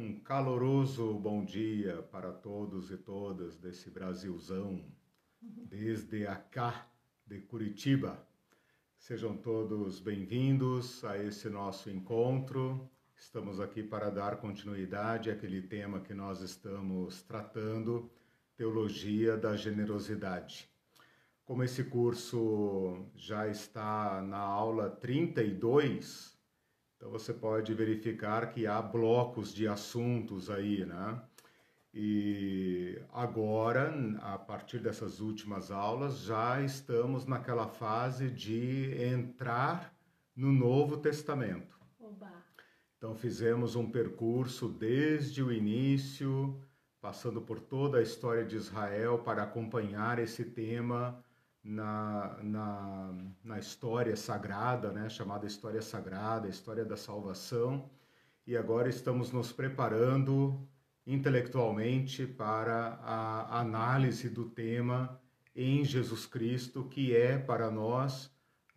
Um caloroso bom dia para todos e todas desse Brasilzão, desde acá de Curitiba. Sejam todos bem-vindos a esse nosso encontro. Estamos aqui para dar continuidade àquele tema que nós estamos tratando, Teologia da Generosidade. Como esse curso já está na aula 32, então você pode verificar que há blocos de assuntos aí, né? E agora, a partir dessas últimas aulas, já estamos naquela fase de entrar no Novo Testamento. Oba. Então fizemos um percurso desde o início, passando por toda a história de Israel para acompanhar esse tema na, na, na história sagrada, né, chamada história sagrada, história da salvação, e agora estamos nos preparando intelectualmente para a análise do tema em Jesus Cristo, que é para nós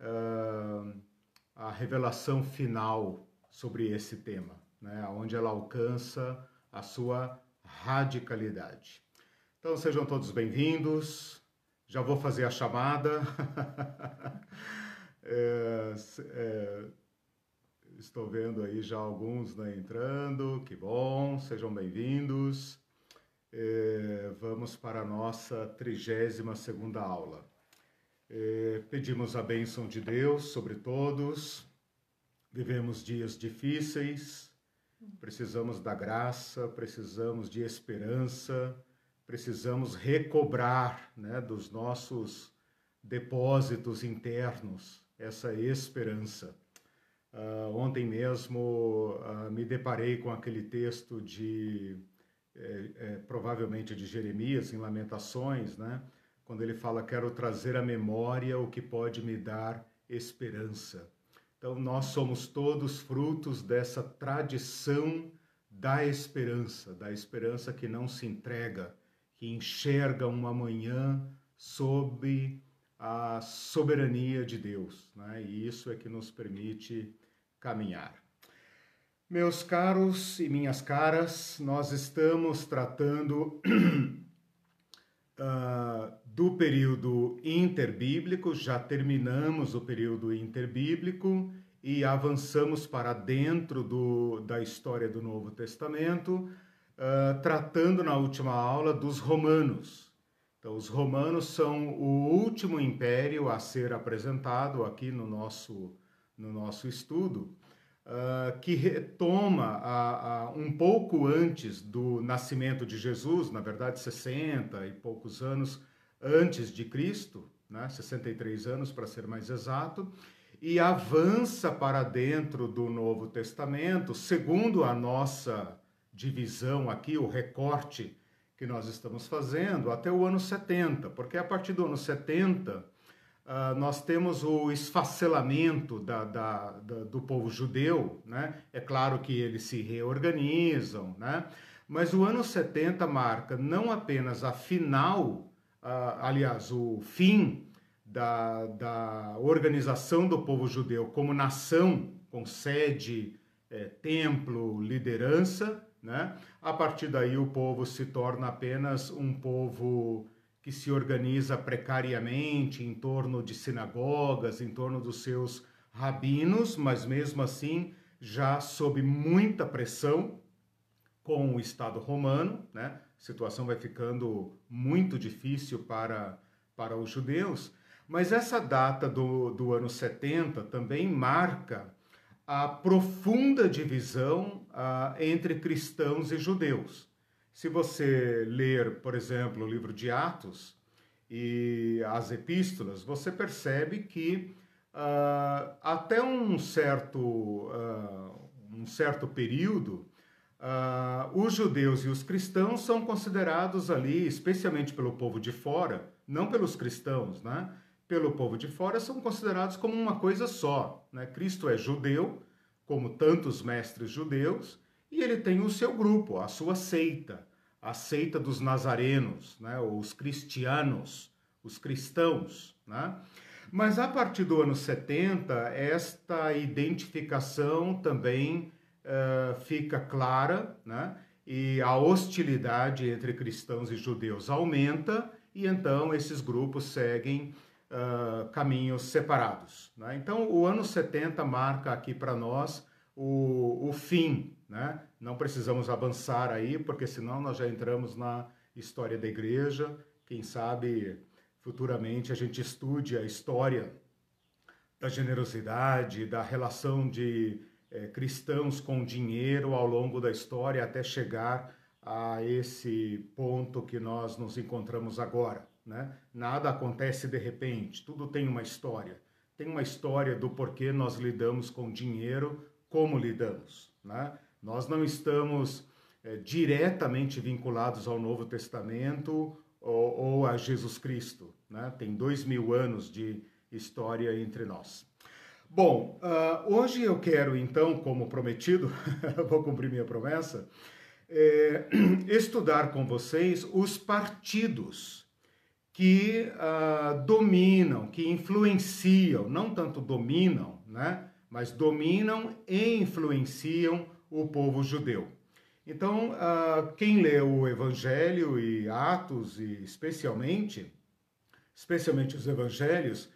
uh, a revelação final sobre esse tema, né, onde ela alcança a sua radicalidade. Então sejam todos bem-vindos. Já vou fazer a chamada. é, é, estou vendo aí já alguns né, entrando, que bom, sejam bem-vindos. É, vamos para a nossa 32 segunda aula. É, pedimos a bênção de Deus sobre todos. Vivemos dias difíceis, precisamos da graça, precisamos de esperança, precisamos recobrar né, dos nossos depósitos internos essa esperança. Uh, ontem mesmo uh, me deparei com aquele texto de, é, é, provavelmente de Jeremias, em Lamentações, né? quando ele fala: Quero trazer à memória o que pode me dar esperança. Então, nós somos todos frutos dessa tradição da esperança, da esperança que não se entrega, que enxerga uma amanhã sob a soberania de Deus, né? e isso é que nos permite caminhar. Meus caros e minhas caras, nós estamos tratando uh, do período interbíblico, já terminamos o período interbíblico e avançamos para dentro do, da história do Novo Testamento, tratando na última aula dos romanos. Então, os romanos são o último império a ser apresentado aqui no nosso, no nosso estudo, uh, que retoma a, a, um pouco antes do nascimento de Jesus, na verdade 60 e poucos anos antes de Cristo, né? 63 anos para ser mais exato, e avança para dentro do Novo Testamento, segundo a nossa divisão aqui, o recorte que nós estamos fazendo, até o ano 70, porque a partir do ano 70 uh, ah, nós temos o esfacelamento da, da, da, do povo judeu, né? É claro que eles se reorganizam, né? Mas o ano 70 marca não apenas a final, uh, aliás, o fim da, da organização do povo judeu como nação, com sede, é, templo, liderança, né? A partir daí, o povo se torna apenas um povo que se organiza precariamente em torno de sinagogas, em torno dos seus rabinos, mas mesmo assim já sob muita pressão com o Estado romano, né? A situação vai ficando muito difícil para, para os judeus. Mas essa data do, do ano 70 também marca a profunda divisão uh, entre cristãos e judeus. Se você ler, por exemplo, o livro de Atos e as epístolas, você percebe que uh, até um certo, uh, um certo período, os judeus e os cristãos são considerados ali, especialmente pelo povo de fora, não pelos cristãos, né? Pelo povo de fora são considerados como uma coisa só. Né? Cristo é judeu, como tantos mestres judeus, e ele tem o seu grupo, a sua seita, a seita dos nazarenos, né? os cristianos, os cristãos. Né? Mas a partir do ano 70, esta identificação também uh, fica clara, né? E a hostilidade entre cristãos e judeus aumenta, e então esses grupos seguem uh, caminhos separados. Né? Então, o ano 70 marca aqui para nós o, o fim. Né? Não precisamos avançar aí, porque senão nós já entramos na história da igreja. Quem sabe futuramente a gente estude a história da generosidade, da relação de eh, cristãos com dinheiro ao longo da história até chegar a esse ponto que nós nos encontramos agora. Né? Nada acontece de repente, tudo tem uma história. Tem uma história do porquê nós lidamos com dinheiro, como lidamos. Né? Nós não estamos é, diretamente vinculados ao Novo Testamento ou, ou a Jesus Cristo. Né? Tem dois mil anos de história entre nós. Bom, uh, hoje eu quero então, como prometido, vou cumprir minha promessa, é, estudar com vocês os partidos que uh, dominam, que influenciam, não tanto dominam, né, mas dominam e influenciam o povo judeu. Então, uh, quem lê o Evangelho e Atos, e especialmente, especialmente os Evangelhos,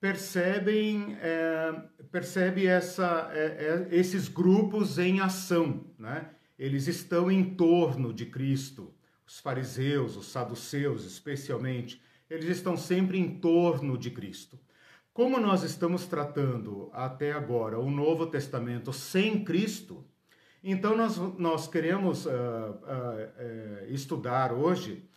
percebem é, percebe essa, é, é, esses grupos em ação, né? Eles estão em torno de Cristo os fariseus, os saduceus especialmente, eles estão sempre em torno de Cristo. Como nós estamos tratando até agora o Novo Testamento sem Cristo, então nós, nós queremos uh, uh, uh, estudar hoje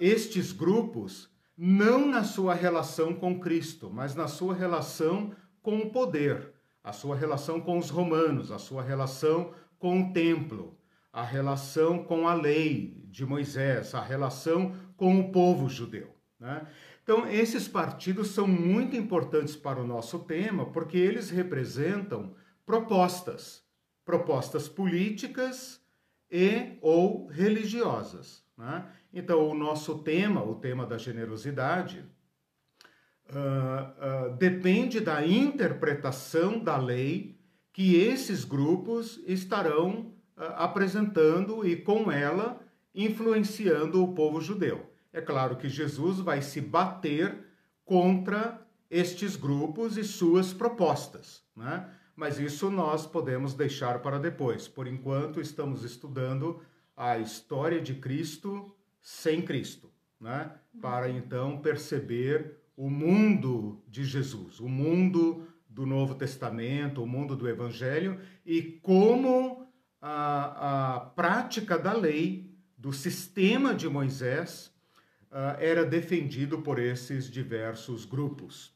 estes grupos não na sua relação com Cristo, mas na sua relação com o poder, a sua relação com os romanos, a sua relação com o templo, a relação com a lei de Moisés, a relação com o povo judeu. Né? Então, esses partidos são muito importantes para o nosso tema porque eles representam propostas, propostas políticas e ou religiosas. Né? Então, o nosso tema, o tema da generosidade, uh, uh, depende da interpretação da lei que esses grupos estarão apresentando e com ela influenciando o povo judeu. É claro que Jesus vai se bater contra estes grupos e suas propostas, né? mas isso nós podemos deixar para depois. Por enquanto, estamos estudando a história de Cristo sem Cristo, né? para então perceber o mundo de Jesus, o mundo do Novo Testamento, o mundo do Evangelho e como a, a prática da lei, do sistema de Moisés, uh, era defendido por esses diversos grupos.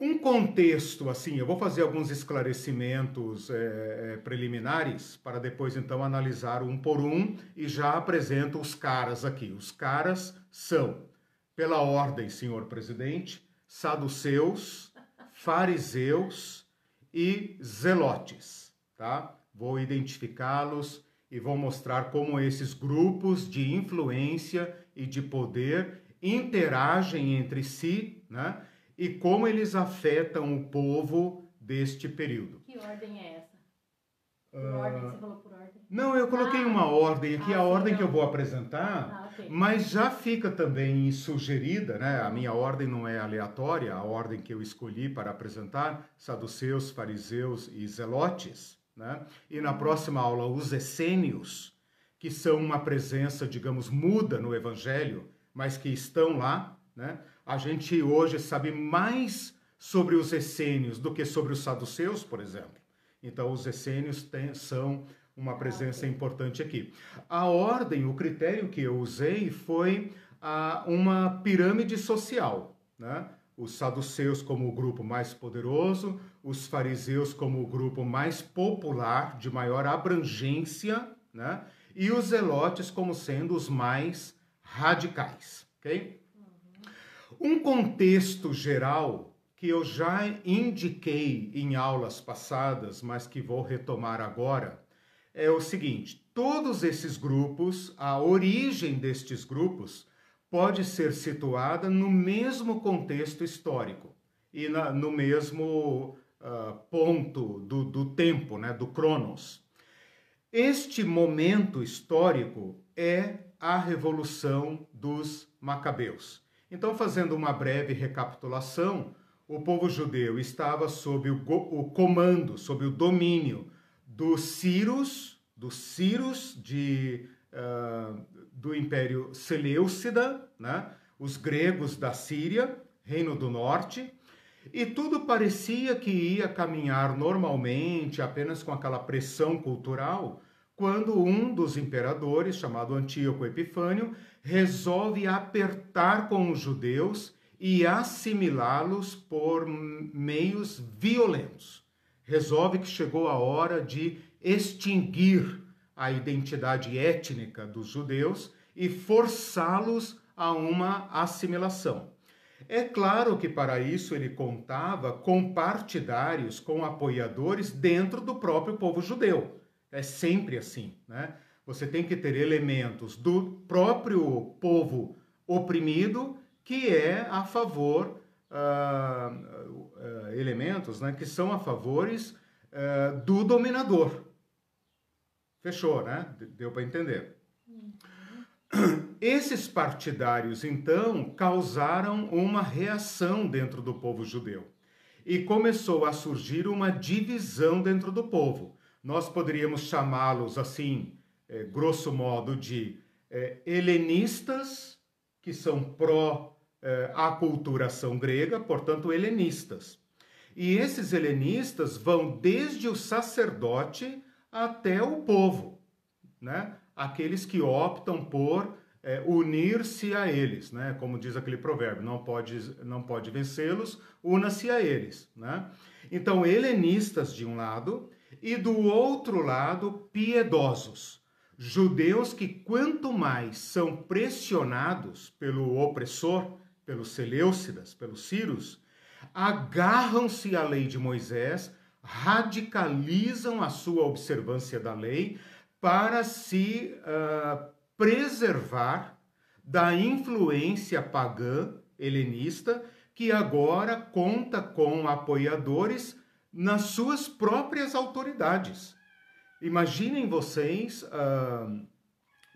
Um contexto, assim, eu vou fazer alguns esclarecimentos é, preliminares para depois então analisar um por um e já apresento os caras aqui. Os caras são, pela ordem, senhor presidente, saduceus, fariseus e zelotes, tá? Vou identificá-los e vou mostrar como esses grupos de influência e de poder interagem entre si, né? E como eles afetam o povo deste período. Que ordem é essa? Por uh... ordem, você falou por ordem? Não, eu coloquei ah, uma ordem aqui, ah, a ordem que eu vou apresentar, ah, okay. mas já fica também sugerida, né? A minha ordem não é aleatória, a ordem que eu escolhi para apresentar, saduceus, fariseus e zelotes. Né? E na próxima aula, os essênios, que são uma presença, digamos, muda no Evangelho, mas que estão lá. Né? A gente hoje sabe mais sobre os essênios do que sobre os saduceus, por exemplo. Então, os essênios têm, são uma presença importante aqui. A ordem, o critério que eu usei foi a, uma pirâmide social. Né? Os saduceus como o grupo mais poderoso, os fariseus como o grupo mais popular, de maior abrangência, né? e os zelotes como sendo os mais radicais. ok? Um contexto geral que eu já indiquei em aulas passadas, mas que vou retomar agora, é o seguinte: todos esses grupos, a origem destes grupos pode ser situada no mesmo contexto histórico e na, no mesmo uh, ponto do, do tempo, né, do Cronos. Este momento histórico é a revolução dos Macabeus. Então, fazendo uma breve recapitulação, o povo judeu estava sob o, o comando, sob o domínio dos Círios, dos Círios de, uh, do Império Seleucida, né? os gregos da Síria, Reino do Norte, e tudo parecia que ia caminhar normalmente, apenas com aquela pressão cultural, quando um dos imperadores, chamado Antíoco Epifânio, resolve apertar com os judeus e assimilá-los por meios violentos. Resolve que chegou a hora de extinguir a identidade étnica dos judeus e forçá-los a uma assimilação. É claro que para isso ele contava com partidários, com apoiadores dentro do próprio povo judeu. É sempre assim, né? Você tem que ter elementos do próprio povo oprimido que é a favor, uh, uh, elementos né, que são a favores uh, do dominador. Fechou, né? Deu para entender. Esses partidários, então, causaram uma reação dentro do povo judeu e começou a surgir uma divisão dentro do povo. Nós poderíamos chamá-los assim, é, grosso modo, de é, helenistas, que são pró-aculturação é, grega, portanto, helenistas. E esses helenistas vão desde o sacerdote até o povo, né? aqueles que optam por é, unir-se a eles, né? Como diz aquele provérbio, não pode, não pode vencê-los, una-se a eles, né? Então, helenistas de um lado e do outro lado, piedosos, judeus que quanto mais são pressionados pelo opressor, pelos Seleucidas, pelos Círios, agarram-se à lei de Moisés, radicalizam a sua observância da lei para se uh, preservar da influência pagã helenista que agora conta com apoiadores nas suas próprias autoridades. Imaginem vocês uh,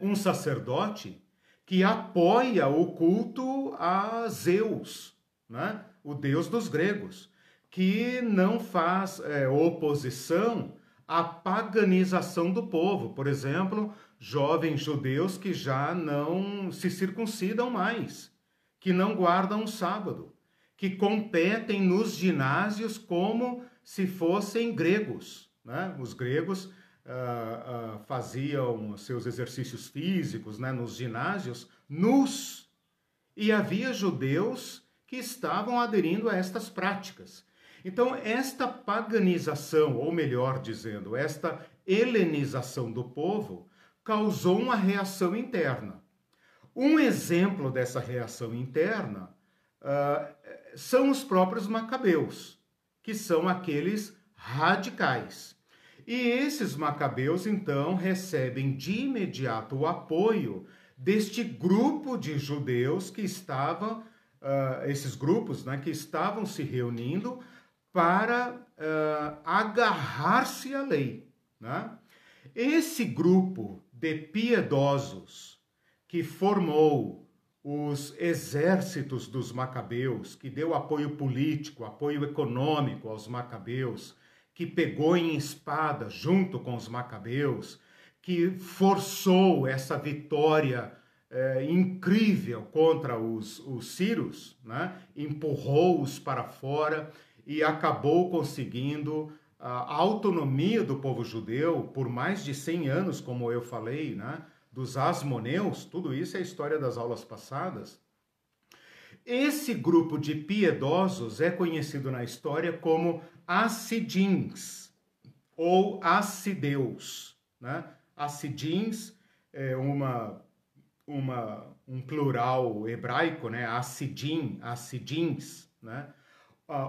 um sacerdote que apoia o culto a Zeus, né? o deus dos gregos, que não faz é, oposição à paganização do povo. Por exemplo, jovens judeus que já não se circuncidam mais, que não guardam o sábado, que competem nos ginásios como se fossem gregos. Né? Os gregos uh, uh, faziam seus exercícios físicos né, nos ginásios nus. E havia judeus que estavam aderindo a estas práticas. Então, esta paganização, ou melhor dizendo, esta helenização do povo, causou uma reação interna. Um exemplo dessa reação interna uh, são os próprios macabeus, que são aqueles radicais. E esses macabeus, então, recebem de imediato o apoio deste grupo de judeus que estavam, uh, esses grupos né, que estavam se reunindo para uh, agarrar-se à lei. Né? Esse grupo de piedosos que formou os exércitos dos macabeus, que deu apoio político, apoio econômico aos macabeus, que pegou em espada junto com os macabeus, que forçou essa vitória é, incrível contra os, os sírios, né? empurrou-os para fora e acabou conseguindo a autonomia do povo judeu por mais de 100 anos, como eu falei, né? dos asmoneus, tudo isso é história das aulas passadas. Esse grupo de piedosos é conhecido na história como Assidins ou Assideus. Né? Assidins é uma, uma, um plural hebraico, né? Assidim, Assidins, né?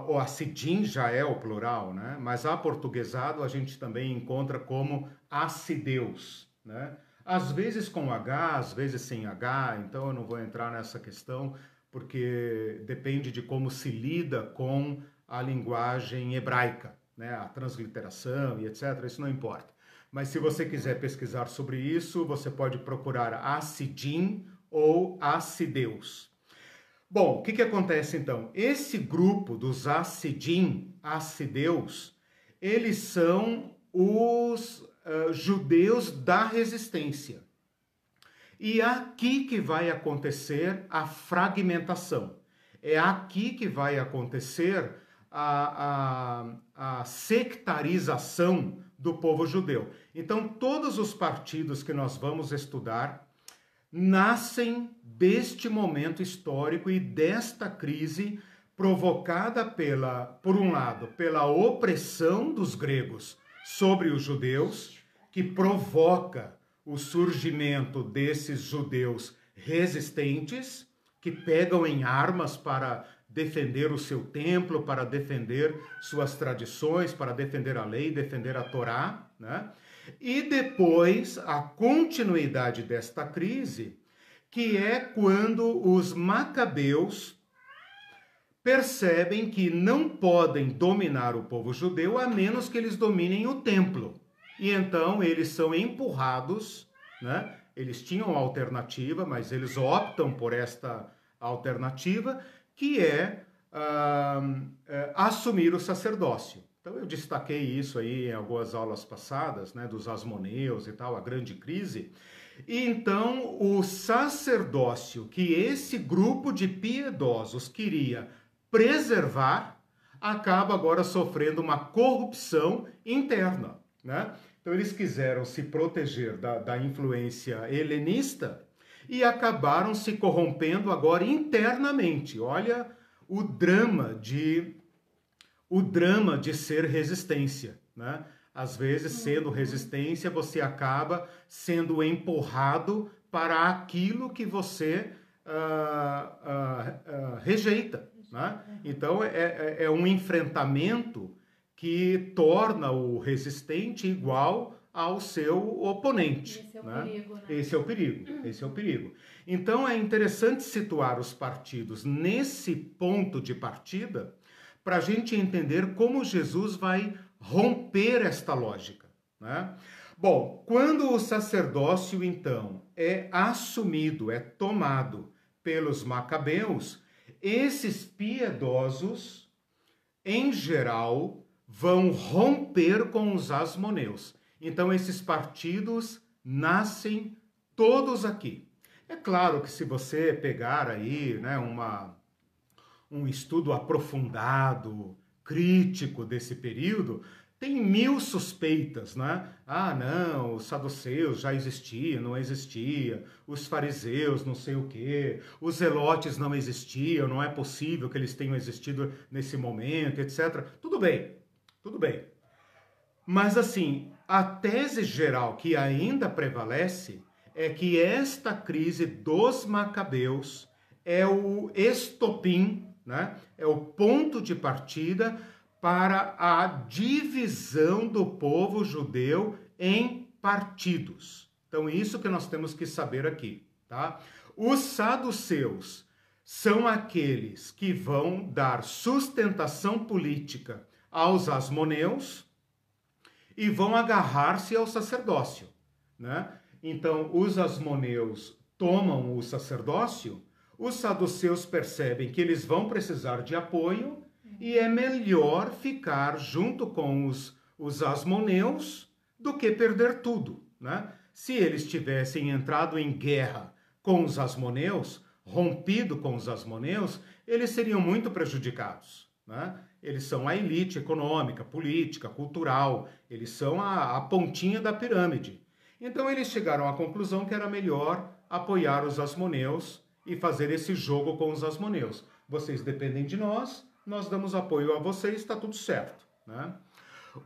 O acidim já é o plural, né? Mas aportuguesado a gente também encontra como acideus, né? Às vezes com H, às vezes sem H, então eu não vou entrar nessa questão, porque depende de como se lida com a linguagem hebraica, né? a transliteração e etc. Isso não importa. Mas se você quiser pesquisar sobre isso, você pode procurar Assidim ou Assideus. Bom, o que, que acontece então? Esse grupo dos Assidim, Assideus, eles são os uh, judeus da resistência. E é aqui que vai acontecer a fragmentação. É aqui que vai acontecer a, a, a sectarização do povo judeu. Então, todos os partidos que nós vamos estudar nascem deste momento histórico e desta crise provocada pela, por um lado, pela opressão dos gregos sobre os judeus, que provoca o surgimento desses judeus resistentes, que pegam em armas para defender o seu templo, para defender suas tradições, para defender a lei, defender a Torá, né? E depois a continuidade desta crise, que é quando os macabeus percebem que não podem dominar o povo judeu a menos que eles dominem o templo. E então eles são empurrados, né? Eles tinham alternativa, mas eles optam por esta alternativa, que é uh, uh, assumir o sacerdócio. Então eu destaquei isso aí em algumas aulas passadas, né, dos asmoneus e tal, a grande crise. E então o sacerdócio que esse grupo de piedosos queria preservar acaba agora sofrendo uma corrupção interna. Né? Então eles quiseram se proteger da, da influência helenista e acabaram se corrompendo agora internamente. Olha o drama de o drama de ser resistência, né? Às vezes, sendo resistência, você acaba sendo empurrado para aquilo que você uh, uh, uh, rejeita. Né? Então, é, é, é um enfrentamento que torna o resistente igual ao seu oponente. Esse é o né? perigo, né? Esse é o perigo. Esse é o perigo. Então é interessante situar os partidos nesse ponto de partida para a gente entender como Jesus vai romper esta lógica. Né? Bom, quando o sacerdócio então é assumido, é tomado pelos macabeus, esses piedosos, em geral, vão romper com os asmoneus. Então, esses partidos nascem todos aqui. É claro que se você pegar aí né, uma, um estudo aprofundado, crítico desse período, tem mil suspeitas, né? Ah, não, os saduceus já existiam, não existia, os fariseus não sei o quê, os zelotes não existiam, não é possível que eles tenham existido nesse momento, etc. Tudo bem, tudo bem. Mas assim, a tese geral que ainda prevalece é que esta crise dos macabeus é o estopim, né? é o ponto de partida para a divisão do povo judeu em partidos. Então, isso que nós temos que saber aqui, tá? Os saduceus são aqueles que vão dar sustentação política aos asmoneus e vão agarrar-se ao sacerdócio, né? Então, os asmoneus tomam o sacerdócio, os saduceus percebem que eles vão precisar de apoio e é melhor ficar junto com os, os asmoneus do que perder tudo, né? Se eles tivessem entrado em guerra com os asmoneus, rompido com os asmoneus, eles seriam muito prejudicados, né? Eles são a elite econômica, política, cultural, eles são a, a pontinha da pirâmide. Então eles chegaram à conclusão que era melhor apoiar os asmoneus e fazer esse jogo com os asmoneus. Vocês dependem de nós, nós damos apoio a vocês, está tudo certo. Né?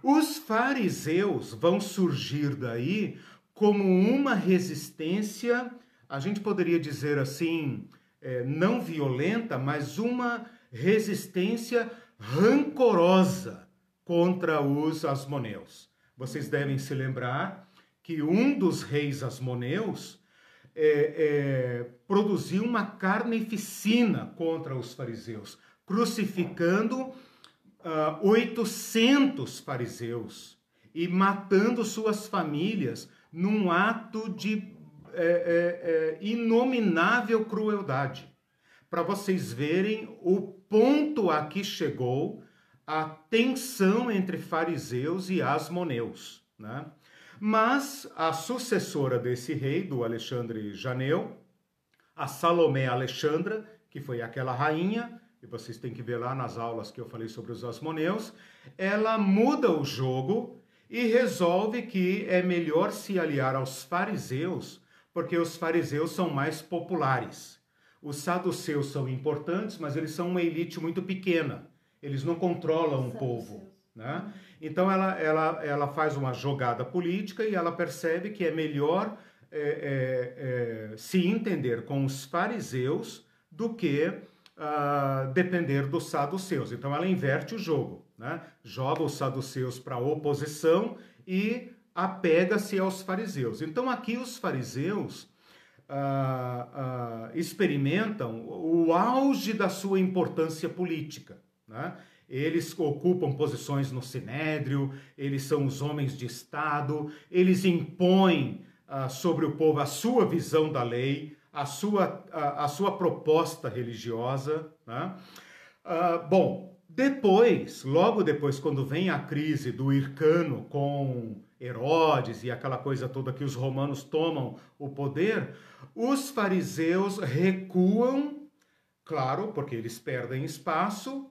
Os fariseus vão surgir daí como uma resistência, a gente poderia dizer assim, é, não violenta, mas uma resistência rancorosa contra os asmoneus. Vocês devem se lembrar que um dos reis asmoneus é, é, produziu uma carneficina contra os fariseus, crucificando uh, 800 fariseus e matando suas famílias num ato de é, é, é, inominável crueldade. Para vocês verem o ponto a que chegou a tensão entre fariseus e asmoneus. Né? Mas a sucessora desse rei, do Alexandre Janeu, a Salomé Alexandra, que foi aquela rainha, e vocês têm que ver lá nas aulas que eu falei sobre os asmoneus, ela muda o jogo e resolve que é melhor se aliar aos fariseus, porque os fariseus são mais populares. Os saduceus são importantes, mas eles são uma elite muito pequena. Eles não controlam o povo. Né? Então ela, ela, ela faz uma jogada política e ela percebe que é melhor é, é, é, se entender com os fariseus do que uh, depender dos saduceus. Então ela inverte o jogo, né? joga os saduceus para a oposição e apega-se aos fariseus. Então aqui os fariseus uh, uh, experimentam o auge da sua importância política. Né? Eles ocupam posições no sinédrio, eles são os homens de Estado, eles impõem uh, sobre o povo a sua visão da lei, a sua, a, a sua proposta religiosa. Né? Uh, bom, depois, logo depois, quando vem a crise do Ircano com Herodes e aquela coisa toda que os romanos tomam o poder, os fariseus recuam, claro, porque eles perdem espaço,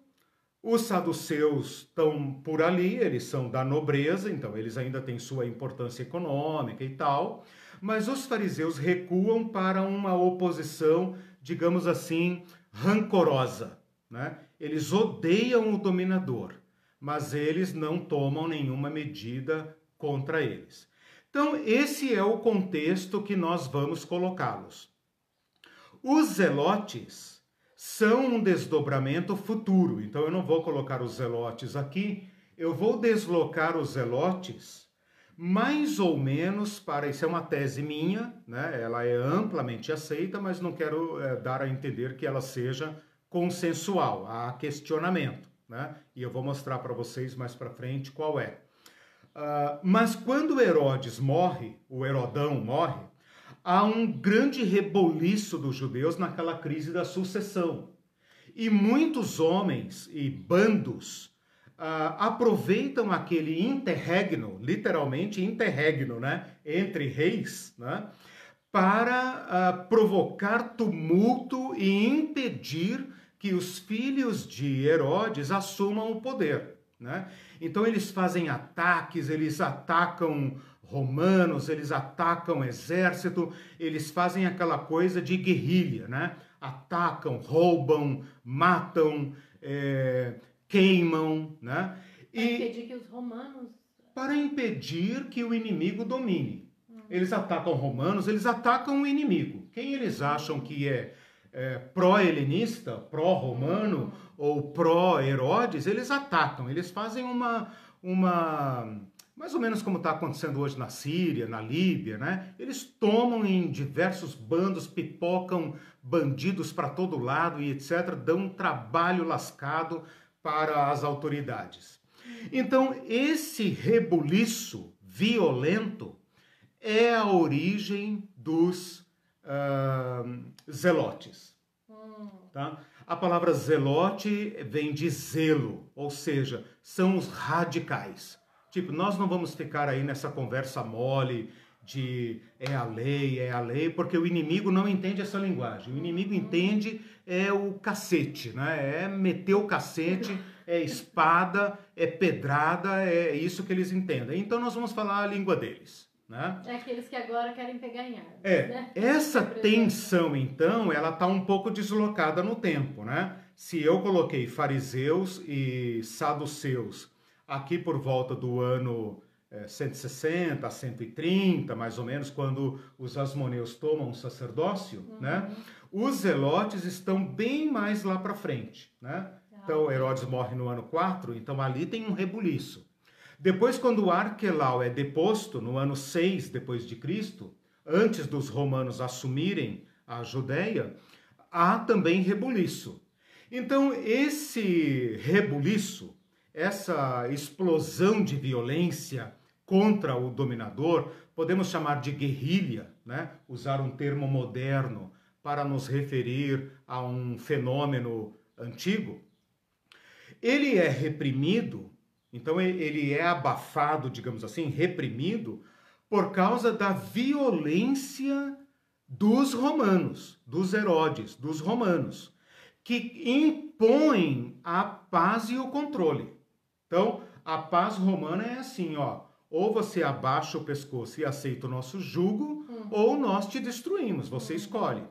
os saduceus estão por ali, eles são da nobreza, então eles ainda têm sua importância econômica e tal, mas os fariseus recuam para uma oposição, digamos assim, rancorosa. Né? Eles odeiam o dominador, mas eles não tomam nenhuma medida contra eles. Então, esse é o contexto que nós vamos colocá-los. Os zelotes são um desdobramento futuro. Então eu não vou colocar os zelotes aqui, eu vou deslocar os zelotes mais ou menos para. Isso é uma tese minha, né? ela é amplamente aceita, mas não quero é, dar a entender que ela seja consensual. Há questionamento, né? e eu vou mostrar para vocês mais para frente qual é. Uh, mas quando Herodes morre, o Herodão morre, há um grande reboliço dos judeus naquela crise da sucessão. E muitos homens e bandos uh, aproveitam aquele interregno, literalmente interregno, né, entre reis, né, para uh, provocar tumulto e impedir que os filhos de Herodes assumam o poder. Né? Então eles fazem ataques, eles atacam romanos, eles atacam exército, eles fazem aquela coisa de guerrilha, né? Atacam, roubam, matam, é, queimam, né? Para e, impedir que os romanos... Para impedir que o inimigo domine. Hum. Eles atacam romanos, eles atacam o inimigo. Quem eles acham que é, é pró-helenista, pró-romano ou pró-Herodes, eles atacam, eles fazem uma... uma mais ou menos como está acontecendo hoje na Síria, na Líbia, né? Eles tomam em diversos bandos, pipocam bandidos para todo lado e etc., dão um trabalho lascado para as autoridades. Então, esse rebuliço violento é a origem dos uh, zelotes. Hum. Tá? A palavra zelote vem de zelo, ou seja, são os radicais. Tipo, nós não vamos ficar aí nessa conversa mole de é a lei, é a lei, porque o inimigo não entende essa linguagem. O inimigo entende é o cacete, né? É meter o cacete, é espada, é pedrada, é isso que eles entendem. Então nós vamos falar a língua deles. Né? É aqueles que agora querem pegar em armas. É, né? essa tensão, então, ela está um pouco deslocada no tempo, né? Se eu coloquei fariseus e saduceus aqui por volta do ano é, 160 a 130, mais ou menos, quando os asmoneus tomam o sacerdócio, uhum. né? Os zelotes estão bem mais lá para frente, né? Ah, então, Herodes morre no ano 4, então ali tem um rebuliço. Depois, quando Arquelau é deposto, no ano 6 depois de Cristo, antes dos romanos assumirem a Judéia, há também rebuliço. Então, esse rebuliço essa explosão de violência contra o dominador, podemos chamar de guerrilha, né? usar um termo moderno para nos referir a um fenômeno antigo, ele é reprimido, então ele é abafado, digamos assim, reprimido, por causa da violência dos romanos, dos Herodes, dos romanos, que impõem a paz e o controle. Então, a paz romana é assim, ó, ou você abaixa o pescoço e aceita o nosso jugo, uhum. ou nós te destruímos, você uhum. escolhe.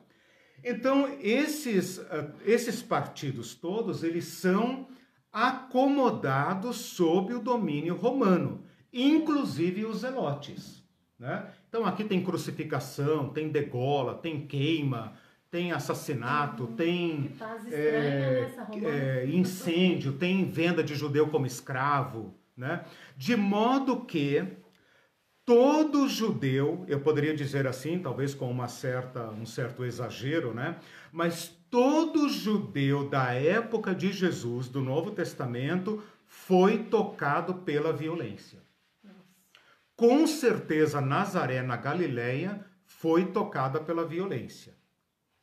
Então, esses, uh, esses partidos todos, eles são acomodados sob o domínio romano, inclusive os zelotes. Né? Então, aqui tem crucificação, tem degola, tem queima, tem assassinato, uhum. tem é, é, incêndio, tem venda de judeu como escravo, né? De modo que todo judeu, eu poderia dizer assim, talvez com uma certa, um certo exagero, né? Mas todo judeu da época de Jesus, do Novo Testamento, foi tocado pela violência. Com certeza, Nazaré, na Galileia, foi tocada pela violência.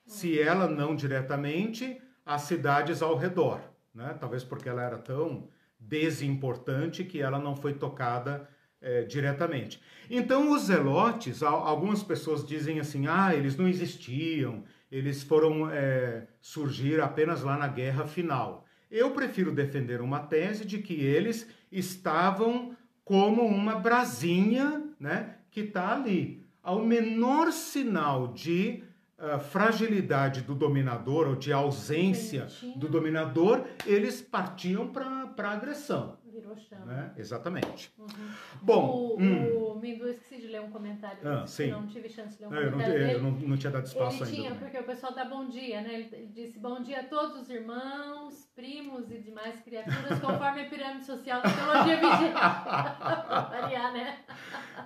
Se ela não diretamente, as cidades ao redor, né? Talvez porque ela era tão desimportante que ela não foi tocada é, diretamente. Então, os zelotes, algumas pessoas dizem assim: ah, eles não existiam, eles foram é, surgir apenas lá na guerra final. Eu prefiro defender uma tese de que eles estavam como uma brasinha né, que está ali. Ao menor sinal de uh, fragilidade do dominador ou de ausência do dominador, eles partiam para agressão. Virou chama. Né? Exatamente. Uhum. Bom, o, hum. o Mindu, esqueci de ler um comentário. Ah, sim. não tive chance de ler um não, comentário. Eu não, eu não, não tinha dado espaço ele ainda. Tinha, também. porque o pessoal dá bom dia, né? Ele, ele disse bom dia a todos os irmãos, primos e demais criaturas, conforme a pirâmide social da teologia variar, né?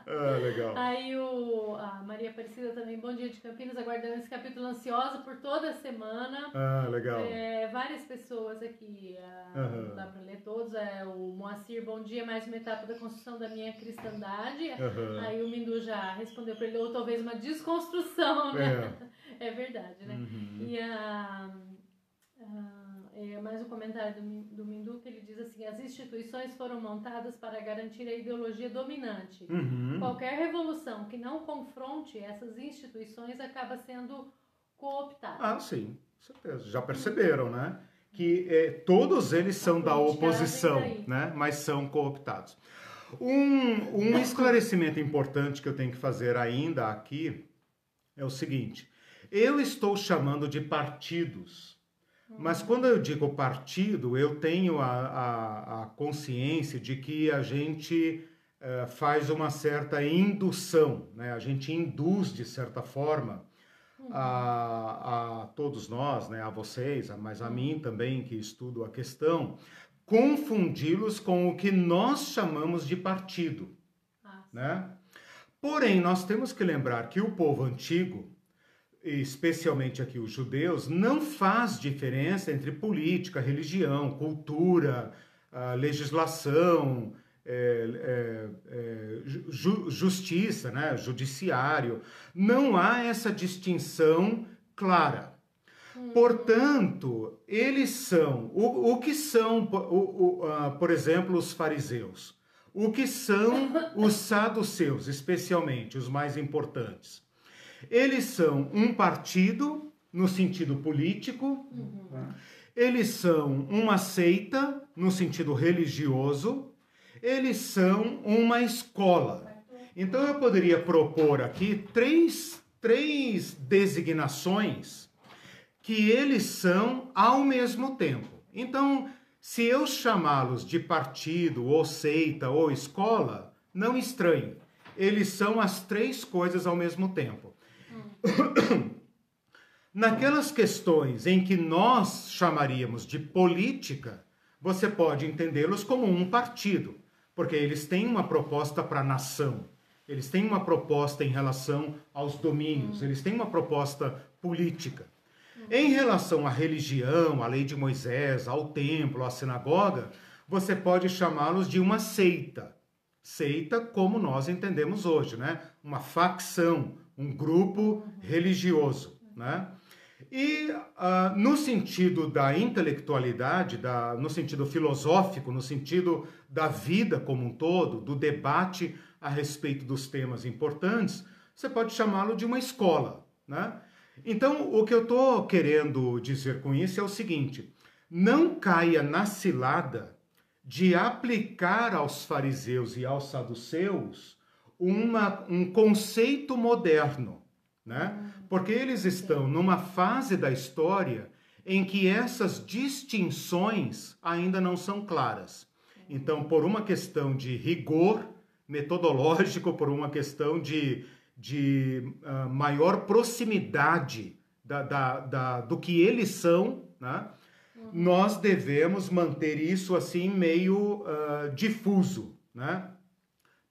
Ah, legal. Aí o, a Maria Aparecida também, bom dia de Campinas, aguardando esse capítulo ansiosa por toda a semana. Ah, legal. É, várias pessoas aqui, uhum. não dá para ler todos. É, o Moacir, bom dia, mais uma etapa da construção da minha cristandade. Uhum. Aí o Mindu já respondeu para ele, ou talvez uma desconstrução, né? É, é verdade, né? Uhum. E a, a é, mais um comentário do, do Mindu que ele diz assim: as instituições foram montadas para garantir a ideologia dominante. Uhum. Qualquer revolução que não confronte essas instituições acaba sendo cooptada. Ah, sim, certeza. Já perceberam, né? Que é, todos eles são da oposição, né? Mas são cooptados. Um, um esclarecimento importante que eu tenho que fazer ainda aqui é o seguinte: eu estou chamando de partidos mas quando eu digo partido, eu tenho a, a, a consciência de que a gente uh, faz uma certa indução, né? a gente induz de certa forma a, a todos nós, né? a vocês, mas a mim também que estudo a questão, confundi-los com o que nós chamamos de partido. Ah, né? Porém, nós temos que lembrar que o povo antigo, especialmente aqui os judeus, não faz diferença entre política, religião, cultura, legislação, é, é, é, ju, justiça, né, judiciário. Não há essa distinção clara. Hum. Portanto, eles são o, o que são, o, o, uh, por exemplo, os fariseus. O que são os saduceus, especialmente os mais importantes eles são um partido no sentido político, uhum. eles são uma seita no sentido religioso, eles são uma escola. Então eu poderia propor aqui três, três designações que eles são ao mesmo tempo. Então, se eu chamá-los de partido, ou seita, ou escola, não estranhe. Eles são as três coisas ao mesmo tempo. Naquelas questões em que nós chamaríamos de política, você pode entendê-los como um partido, porque eles têm uma proposta para a nação, eles têm uma proposta em relação aos domínios, eles têm uma proposta política. Em relação à religião, à lei de Moisés, ao templo, à sinagoga, você pode chamá-los de uma seita. Seita como nós entendemos hoje, né? Uma facção, um grupo religioso, né? E uh, no sentido da intelectualidade, da, no sentido filosófico, no sentido da vida como um todo, do debate a respeito dos temas importantes, você pode chamá-lo de uma escola. Né? Então, o que eu estou querendo dizer com isso é o seguinte: não caia na cilada de aplicar aos fariseus e aos saduceus uma, um conceito moderno, né? Porque eles estão numa fase da história em que essas distinções ainda não são claras. Então, por uma questão de rigor metodológico, por uma questão de, de uh, maior proximidade da, da, da, do que eles são, né? Uhum. nós devemos manter isso assim meio uh, difuso, né?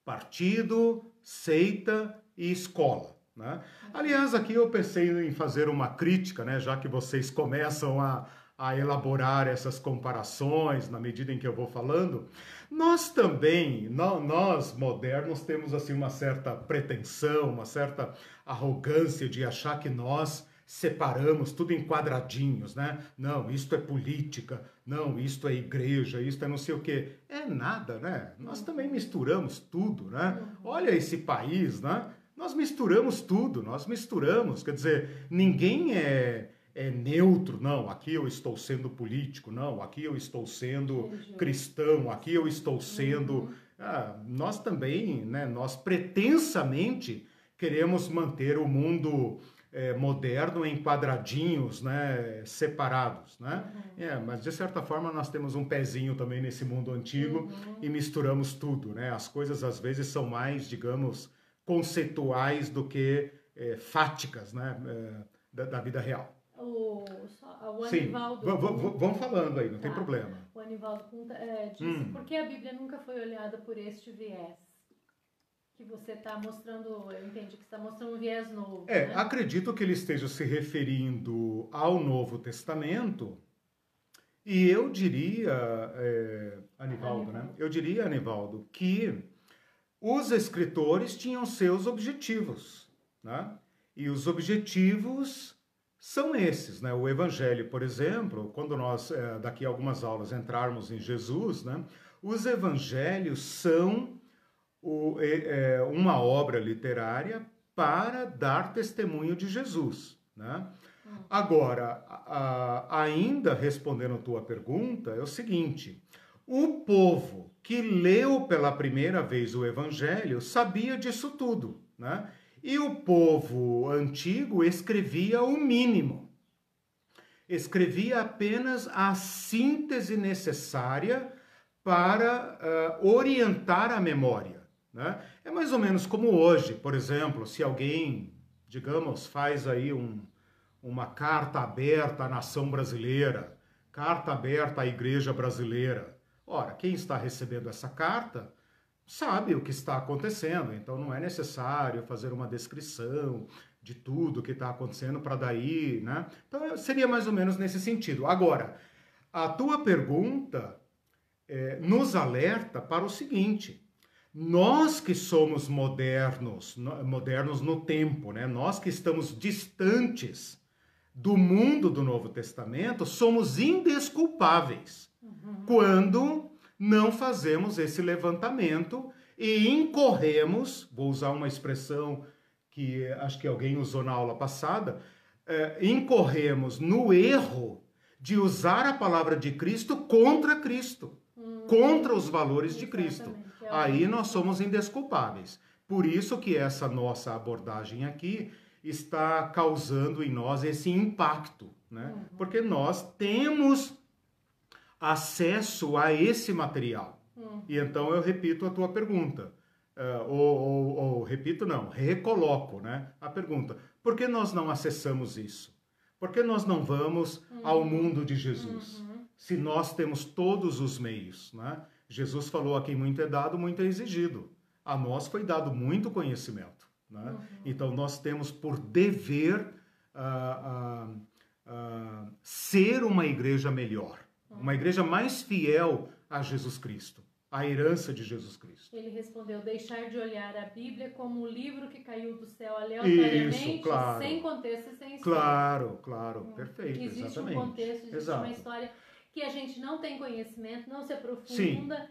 Partido, seita e escola. Né? Aliás, aqui eu pensei em fazer uma crítica, né? já que vocês começam a, a elaborar essas comparações na medida em que eu vou falando. Nós também, nós modernos, temos assim uma certa pretensão, uma certa arrogância de achar que nós separamos tudo em quadradinhos, né? Não, isto é política, não, isto é igreja, isto é não sei o quê. É nada, né? Nós também misturamos tudo, né? Olha esse país, né? Nós misturamos tudo, nós misturamos. Quer dizer, ninguém é, é neutro, não. Aqui eu estou sendo político, não. Aqui eu estou sendo cristão, aqui eu estou sendo. Uhum. Ah, nós também, né? Nós pretensamente queremos manter o mundo é, moderno em quadradinhos, né, separados, né? Uhum. É, mas de certa forma nós temos um pezinho também nesse mundo antigo uhum. e misturamos tudo, né? As coisas às vezes são mais, digamos, conceituais do que é, fáticas, né, é, da, da, vida real. O, o Anivaldo... Sim, vamos falando aí, não tá. tem problema. O Anivaldo é, disse, hum. por que a Bíblia nunca foi olhada por este viés? Que você está mostrando, eu entendi que está mostrando um viés novo. É, né? acredito que ele esteja se referindo ao Novo Testamento. E eu diria, é, Anivaldo, né? Eu diria, Anivaldo, que os escritores tinham seus objetivos, né? E os objetivos são esses, né? O Evangelho, por exemplo, quando nós, é, daqui a algumas aulas, entrarmos em Jesus, né? Os Evangelhos são o, é, uma obra literária para dar testemunho de Jesus. Né? Hum. Agora, a, ainda respondendo a tua pergunta, é o seguinte: o povo que leu pela primeira vez o Evangelho sabia disso tudo, né? E o povo antigo escrevia o mínimo. Escrevia apenas a síntese necessária para uh, orientar a memória. Né? É mais ou menos como hoje, por exemplo, se alguém, digamos, faz aí um, uma carta aberta à nação brasileira, carta aberta à igreja brasileira. Ora, quem está recebendo essa carta sabe o que está acontecendo, então não é necessário fazer uma descrição de tudo que está acontecendo para daí, né? Então seria mais ou menos nesse sentido. Agora, a tua pergunta é, nos alerta para o seguinte: nós que somos modernos, modernos no tempo, né? nós que estamos distantes do mundo do Novo Testamento, somos indesculpáveis uhum. quando não fazemos esse levantamento e incorremos, vou usar uma expressão que acho que alguém usou na aula passada, é, incorremos no erro de usar a palavra de Cristo contra Cristo, uhum. contra os valores de Cristo aí nós somos indesculpáveis. Por isso que essa nossa abordagem aqui está causando em nós esse impacto, né? Uhum. Porque nós temos acesso a esse material. Uhum. E então eu repito a tua pergunta. Uh, ou, ou, ou, repito, não, recoloco né, a pergunta. Por que nós não acessamos isso? Por que nós não vamos uhum. ao mundo de Jesus? Uhum. Se nós temos todos os meios, né? Jesus falou: a quem muito é dado, muito é exigido. A nós foi dado muito conhecimento. Né? Uhum. Então, nós temos por dever uh, uh, uh, ser uma igreja melhor, uhum. uma igreja mais fiel a Jesus Cristo, a herança de Jesus Cristo. Ele respondeu: deixar de olhar a Bíblia como um livro que caiu do céu aleatoriamente, Isso, claro. sem contexto e sem história. Claro, claro, perfeito, Existe exatamente. um contexto, existe Exato. uma história que a gente não tem conhecimento, não se aprofunda.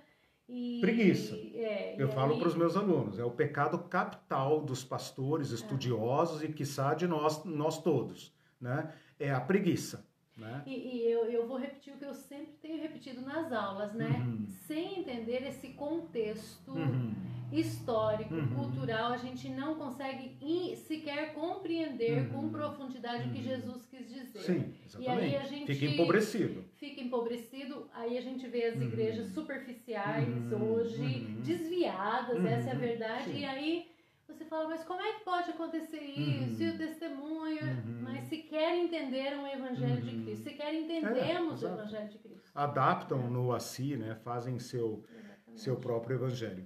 E, Preguiça. é, e Eu falo aí- para os meus alunos, é o pecado capital dos pastores, estudiosos e quiçá de nós, nós todos, né? É a preguiça, né? E, e eu, eu vou repetir o que eu sempre tenho repetido nas aulas, né? Uhum. Sem entender esse contexto Uhum. histórico, Uhum. cultural, a gente não consegue sequer compreender Uhum. com profundidade o que Uhum. Jesus quis dizer. Sim, E aí exatamente. a gente Fica empobrecido. fica empobrecido, aí a gente vê as Uhum. igrejas superficiais Uhum. hoje, Uhum. desviadas, essa é a Uhum. verdade, e aí você fala, mas como é que pode acontecer isso? Uhum. E o testemunho? Uhum. Mas sequer entenderam o Evangelho de Uhum. Cristo, sequer entendemos o exato. Evangelho de Cristo. Adaptam no a si, né? Fazem seu, Exatamente. seu próprio evangelho.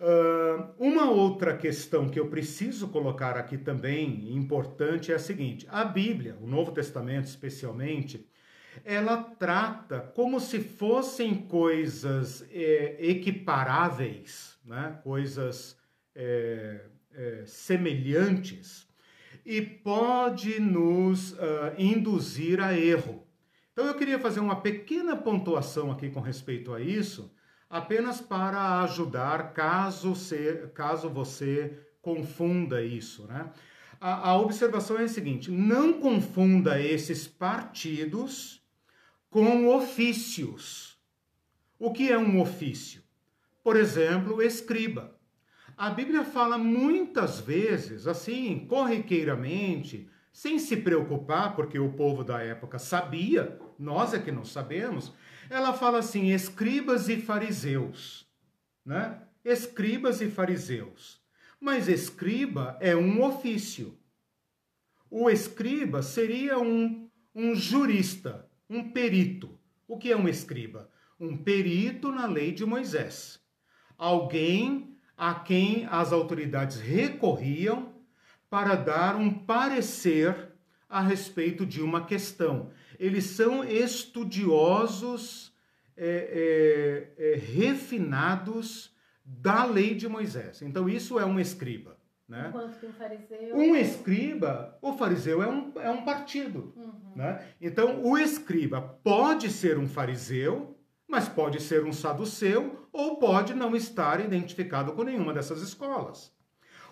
Ah, uma outra questão que eu preciso colocar aqui também, importante, é a seguinte: a Bíblia, o Novo Testamento especialmente, ela trata como se fossem coisas é, equiparáveis, né? coisas é, é, semelhantes, e pode nos ah, induzir a erro. Então eu queria fazer uma pequena pontuação aqui com respeito a isso, apenas para ajudar caso, se, caso você confunda isso. Né? A, a observação é a seguinte: não confunda esses partidos com ofícios. O que é um ofício? Por exemplo, escriba. A Bíblia fala muitas vezes, assim, corriqueiramente, sem se preocupar, porque o povo da época sabia, nós é que não sabemos. Ela fala assim: escribas e fariseus, né? Escribas e fariseus. Mas escriba é um ofício. O escriba seria um, um jurista, um perito. O que é um escriba? Um perito na lei de Moisés. Alguém a quem as autoridades recorriam para dar um parecer a respeito de uma questão. Eles são estudiosos, é, é, é, refinados da lei de Moisés. Então, isso é um escriba. Né? Enquanto que um fariseu. Um escriba, o fariseu é um, é um partido. Uhum. Né? Então, o escriba pode ser um fariseu, mas pode ser um saduceu, ou pode não estar identificado com nenhuma dessas escolas.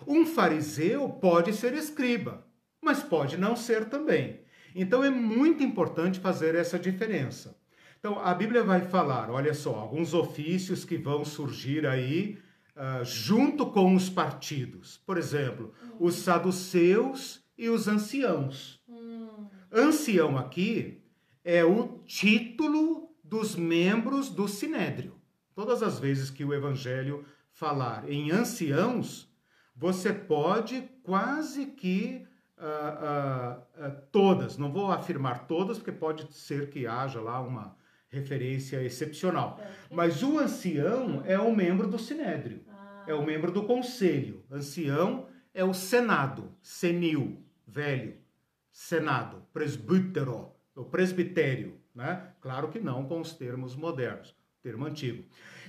Um fariseu pode ser escriba, mas pode não ser também. Então, é muito importante fazer essa diferença. Então, a Bíblia vai falar, olha só, alguns ofícios que vão surgir aí uh, junto com os partidos. Por exemplo, os saduceus e os anciãos. Hum, Ancião aqui é o título dos membros do sinédrio. Todas as vezes que o evangelho falar em anciãos, você pode quase que ah, ah, ah, todas, não vou afirmar todas, porque pode ser que haja lá uma referência excepcional. é? Mas o ancião é o membro do sinédrio, é o membro do conselho. Ancião é o senado, senil, velho, senado, presbítero, o presbitério, né? Claro que não com os termos modernos, termo antigo.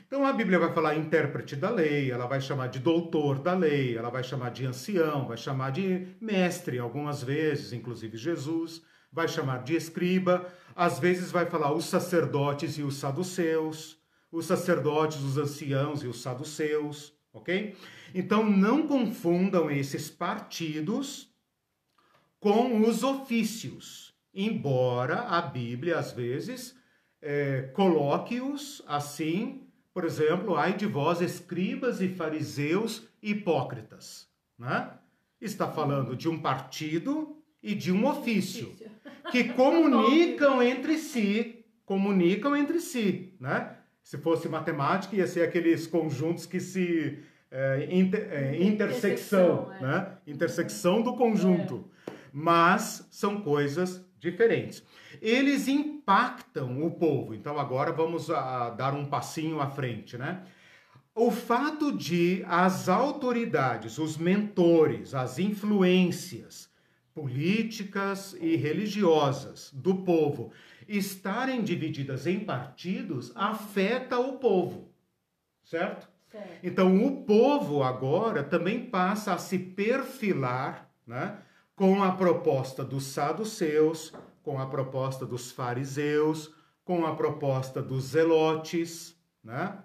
Então a Bíblia vai falar intérprete da lei, ela vai chamar de doutor da lei, ela vai chamar de ancião, vai chamar de mestre algumas vezes, inclusive Jesus, vai chamar de escriba, às vezes vai falar os sacerdotes e os saduceus, os sacerdotes, os anciãos e os saduceus, ok? Então não confundam esses partidos com os ofícios, embora a Bíblia às vezes é, coloque-os assim, por exemplo, ai de vós escribas e fariseus hipócritas, né? Está falando de um partido e de um ofício que comunicam entre si, comunicam entre si, né? Se fosse matemática, ia ser aqueles conjuntos que se é, inter- é, intersecção, Intersecção, é. né? Intersecção do conjunto, mas são coisas diferentes. Eles impactam o povo. Então agora vamos a, dar um passinho à frente, né? O fato de as autoridades, os mentores, as influências políticas e religiosas do povo estarem divididas em partidos afeta o povo, certo? Certo. Então o povo agora também passa a se perfilar né, com a proposta dos saduceus, com a proposta dos fariseus, com a proposta dos zelotes, né?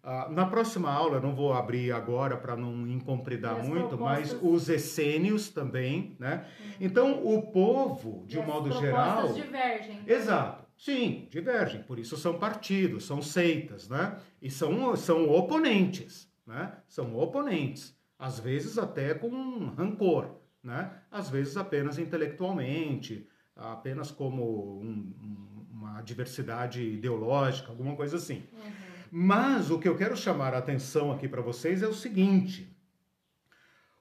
Ah, na próxima aula, não vou abrir agora para não incompridar muito, propostas... mas os essênios também, né? Uhum. Então, o povo, de e um modo geral... divergem. Exato. Sim, divergem. Por isso são partidos, são seitas, né? E são, são oponentes, né? São oponentes. Às vezes até com rancor, né? Às vezes apenas intelectualmente, apenas como um, uma diversidade ideológica, alguma coisa assim. Uhum. Mas o que eu quero chamar a atenção aqui para vocês é o seguinte: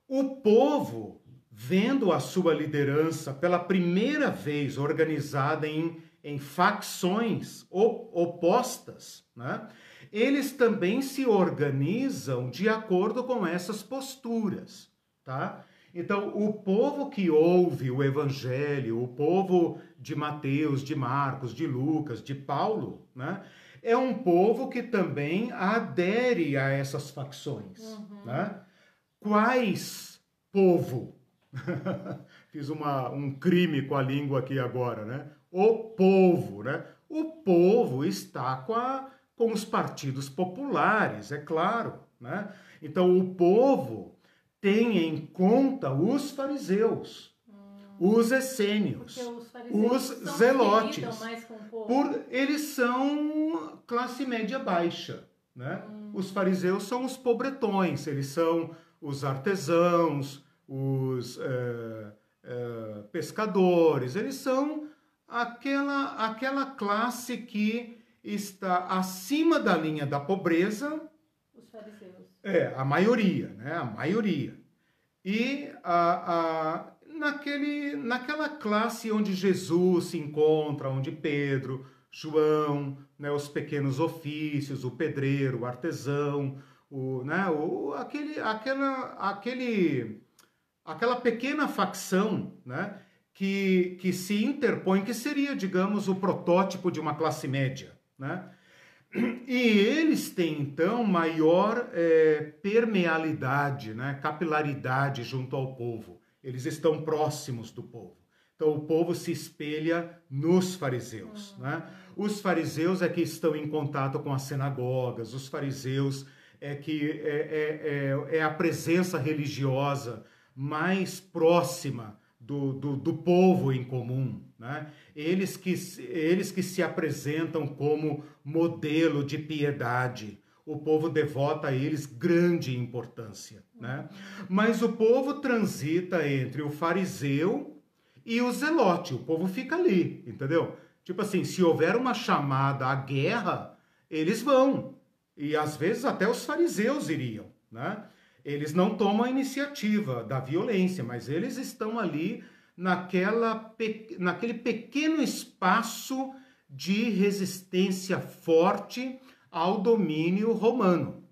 o povo, vendo a sua liderança pela primeira vez organizada em, em facções opostas, né? eles também se organizam de acordo com essas posturas, tá? Então, o povo que ouve o evangelho, o povo de Mateus, de Marcos, de Lucas, de Paulo, né? é um povo que também adere a essas facções. Uhum. Né? Quais povo? Fiz uma, um crime com a língua aqui agora, né? O povo, né? O povo está com, a, com os partidos populares, é claro, né? Então o povo tem em conta os fariseus os essênios, os, os zelotes. Por, eles são classe média baixa. Né? Hum. Os fariseus são os pobretões, eles são os artesãos, os é, é, pescadores, eles são aquela, aquela classe que está acima da linha da pobreza. Os fariseus. É, a maioria, né? A maioria. E a, a, naquele, naquela classe onde Jesus se encontra, onde Pedro, João, né, os pequenos ofícios, o pedreiro, o artesão, o, né, o, aquele, aquela, aquele, aquela pequena facção né, que, que se interpõe, que seria, digamos, o protótipo de uma classe média. Né? E eles têm, então, maior é, permeabilidade, né, capilaridade junto ao povo eles estão próximos do povo. Então o povo se espelha nos fariseus. Uhum. Né? Os fariseus é que estão em contato com as sinagogas, os fariseus é que é, é, é, é a presença religiosa mais próxima do, do, do povo em comum. Né? Eles, que, eles que se apresentam como modelo de piedade, o povo devota a eles grande importância, né? Mas o povo transita entre o fariseu e o zelote, o povo fica ali, entendeu? Tipo assim, se houver uma chamada à guerra, eles vão. E às vezes até os fariseus iriam, né? Eles não tomam a iniciativa da violência, mas eles estão ali naquela, naquele pequeno espaço de resistência forte ao domínio romano.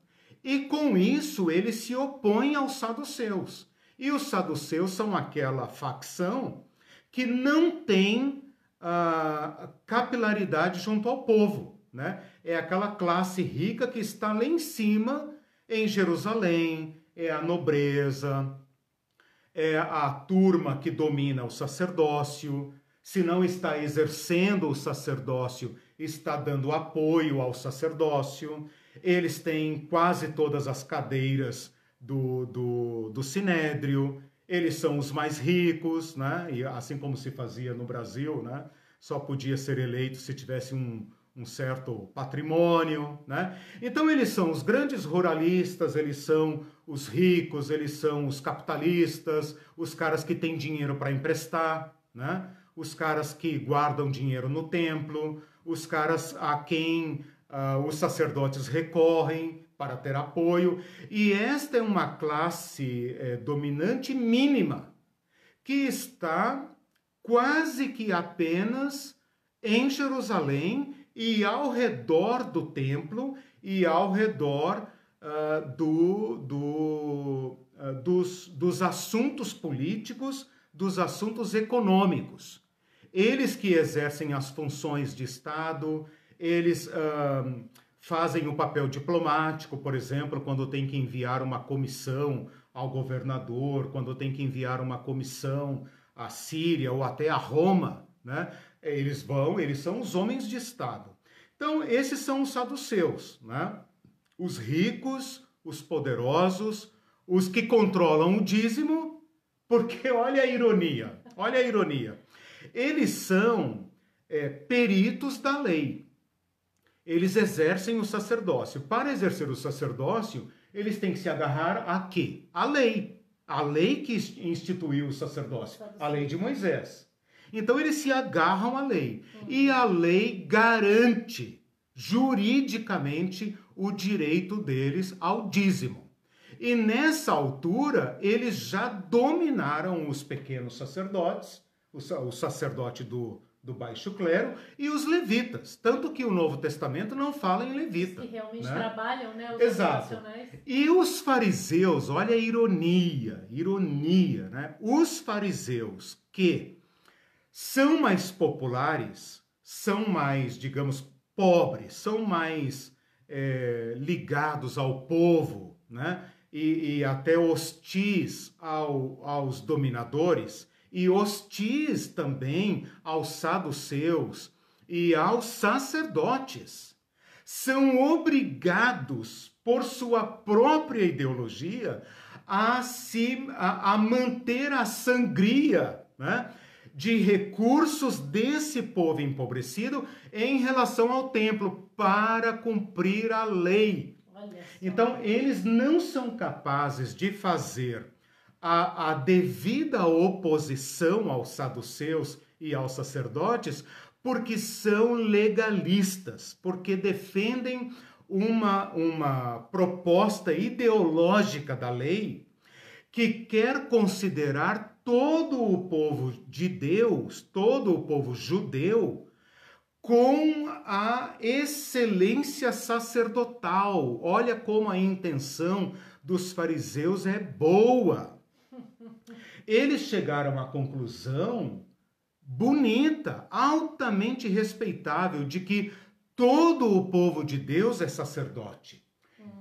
E com isso ele se opõe aos saduceus. E os saduceus são aquela facção que não tem uh, capilaridade junto ao povo. Né? É aquela classe rica que está lá em cima, em Jerusalém, é a nobreza, é a turma que domina o sacerdócio. Se não está exercendo o sacerdócio, está dando apoio ao sacerdócio, eles têm quase todas as cadeiras do, do, do sinédrio, eles são os mais ricos, né? E assim como se fazia no Brasil, né? Só podia ser eleito se tivesse um, um certo patrimônio, né? Então eles são os grandes ruralistas, eles são os ricos, eles são os capitalistas, os caras que têm dinheiro para emprestar, né? Os caras que guardam dinheiro no templo, os caras a quem uh, os sacerdotes recorrem para ter apoio, e esta é uma classe é, dominante mínima que está quase que apenas em Jerusalém e ao redor do templo e ao redor uh, do, do, uh, dos, dos assuntos políticos dos assuntos econômicos. Eles que exercem as funções de Estado, eles uh, fazem o papel diplomático, por exemplo, quando tem que enviar uma comissão ao governador, quando tem que enviar uma comissão à Síria ou até a Roma, né? Eles vão, eles são os homens de Estado. Então, esses são os saduceus, né? Os ricos, os poderosos, os que controlam o dízimo, porque olha a ironia, olha a ironia. Eles são é, peritos da lei. Eles exercem o sacerdócio. Para exercer o sacerdócio, eles têm que se agarrar a quê? A lei. A lei que instituiu o sacerdócio, a lei de Moisés. Então eles se agarram à lei. E a lei garante juridicamente o direito deles ao dízimo. E nessa altura, eles já dominaram os pequenos sacerdotes, o sacerdote do, do baixo clero e os levitas. Tanto que o Novo Testamento não fala em levita. Que realmente né? trabalham, né? Os Exato. E os fariseus, olha a ironia, ironia, né? Os fariseus que são mais populares, são mais, digamos, pobres, são mais é, ligados ao povo, né? E, e até hostis ao, aos dominadores, e hostis também aos saduceus e aos sacerdotes. São obrigados, por sua própria ideologia, a, se, a, a manter a sangria, né? de recursos desse povo empobrecido em relação ao templo para cumprir a lei. Então, eles não são capazes de fazer a, a devida oposição aos saduceus e aos sacerdotes porque são legalistas, porque defendem uma, uma proposta ideológica da lei que quer considerar todo o povo de Deus, todo o povo judeu, com a excelência sacerdotal. Olha como a intenção dos fariseus é boa. Eles chegaram à conclusão bonita, altamente respeitável, de que todo o povo de Deus é sacerdote.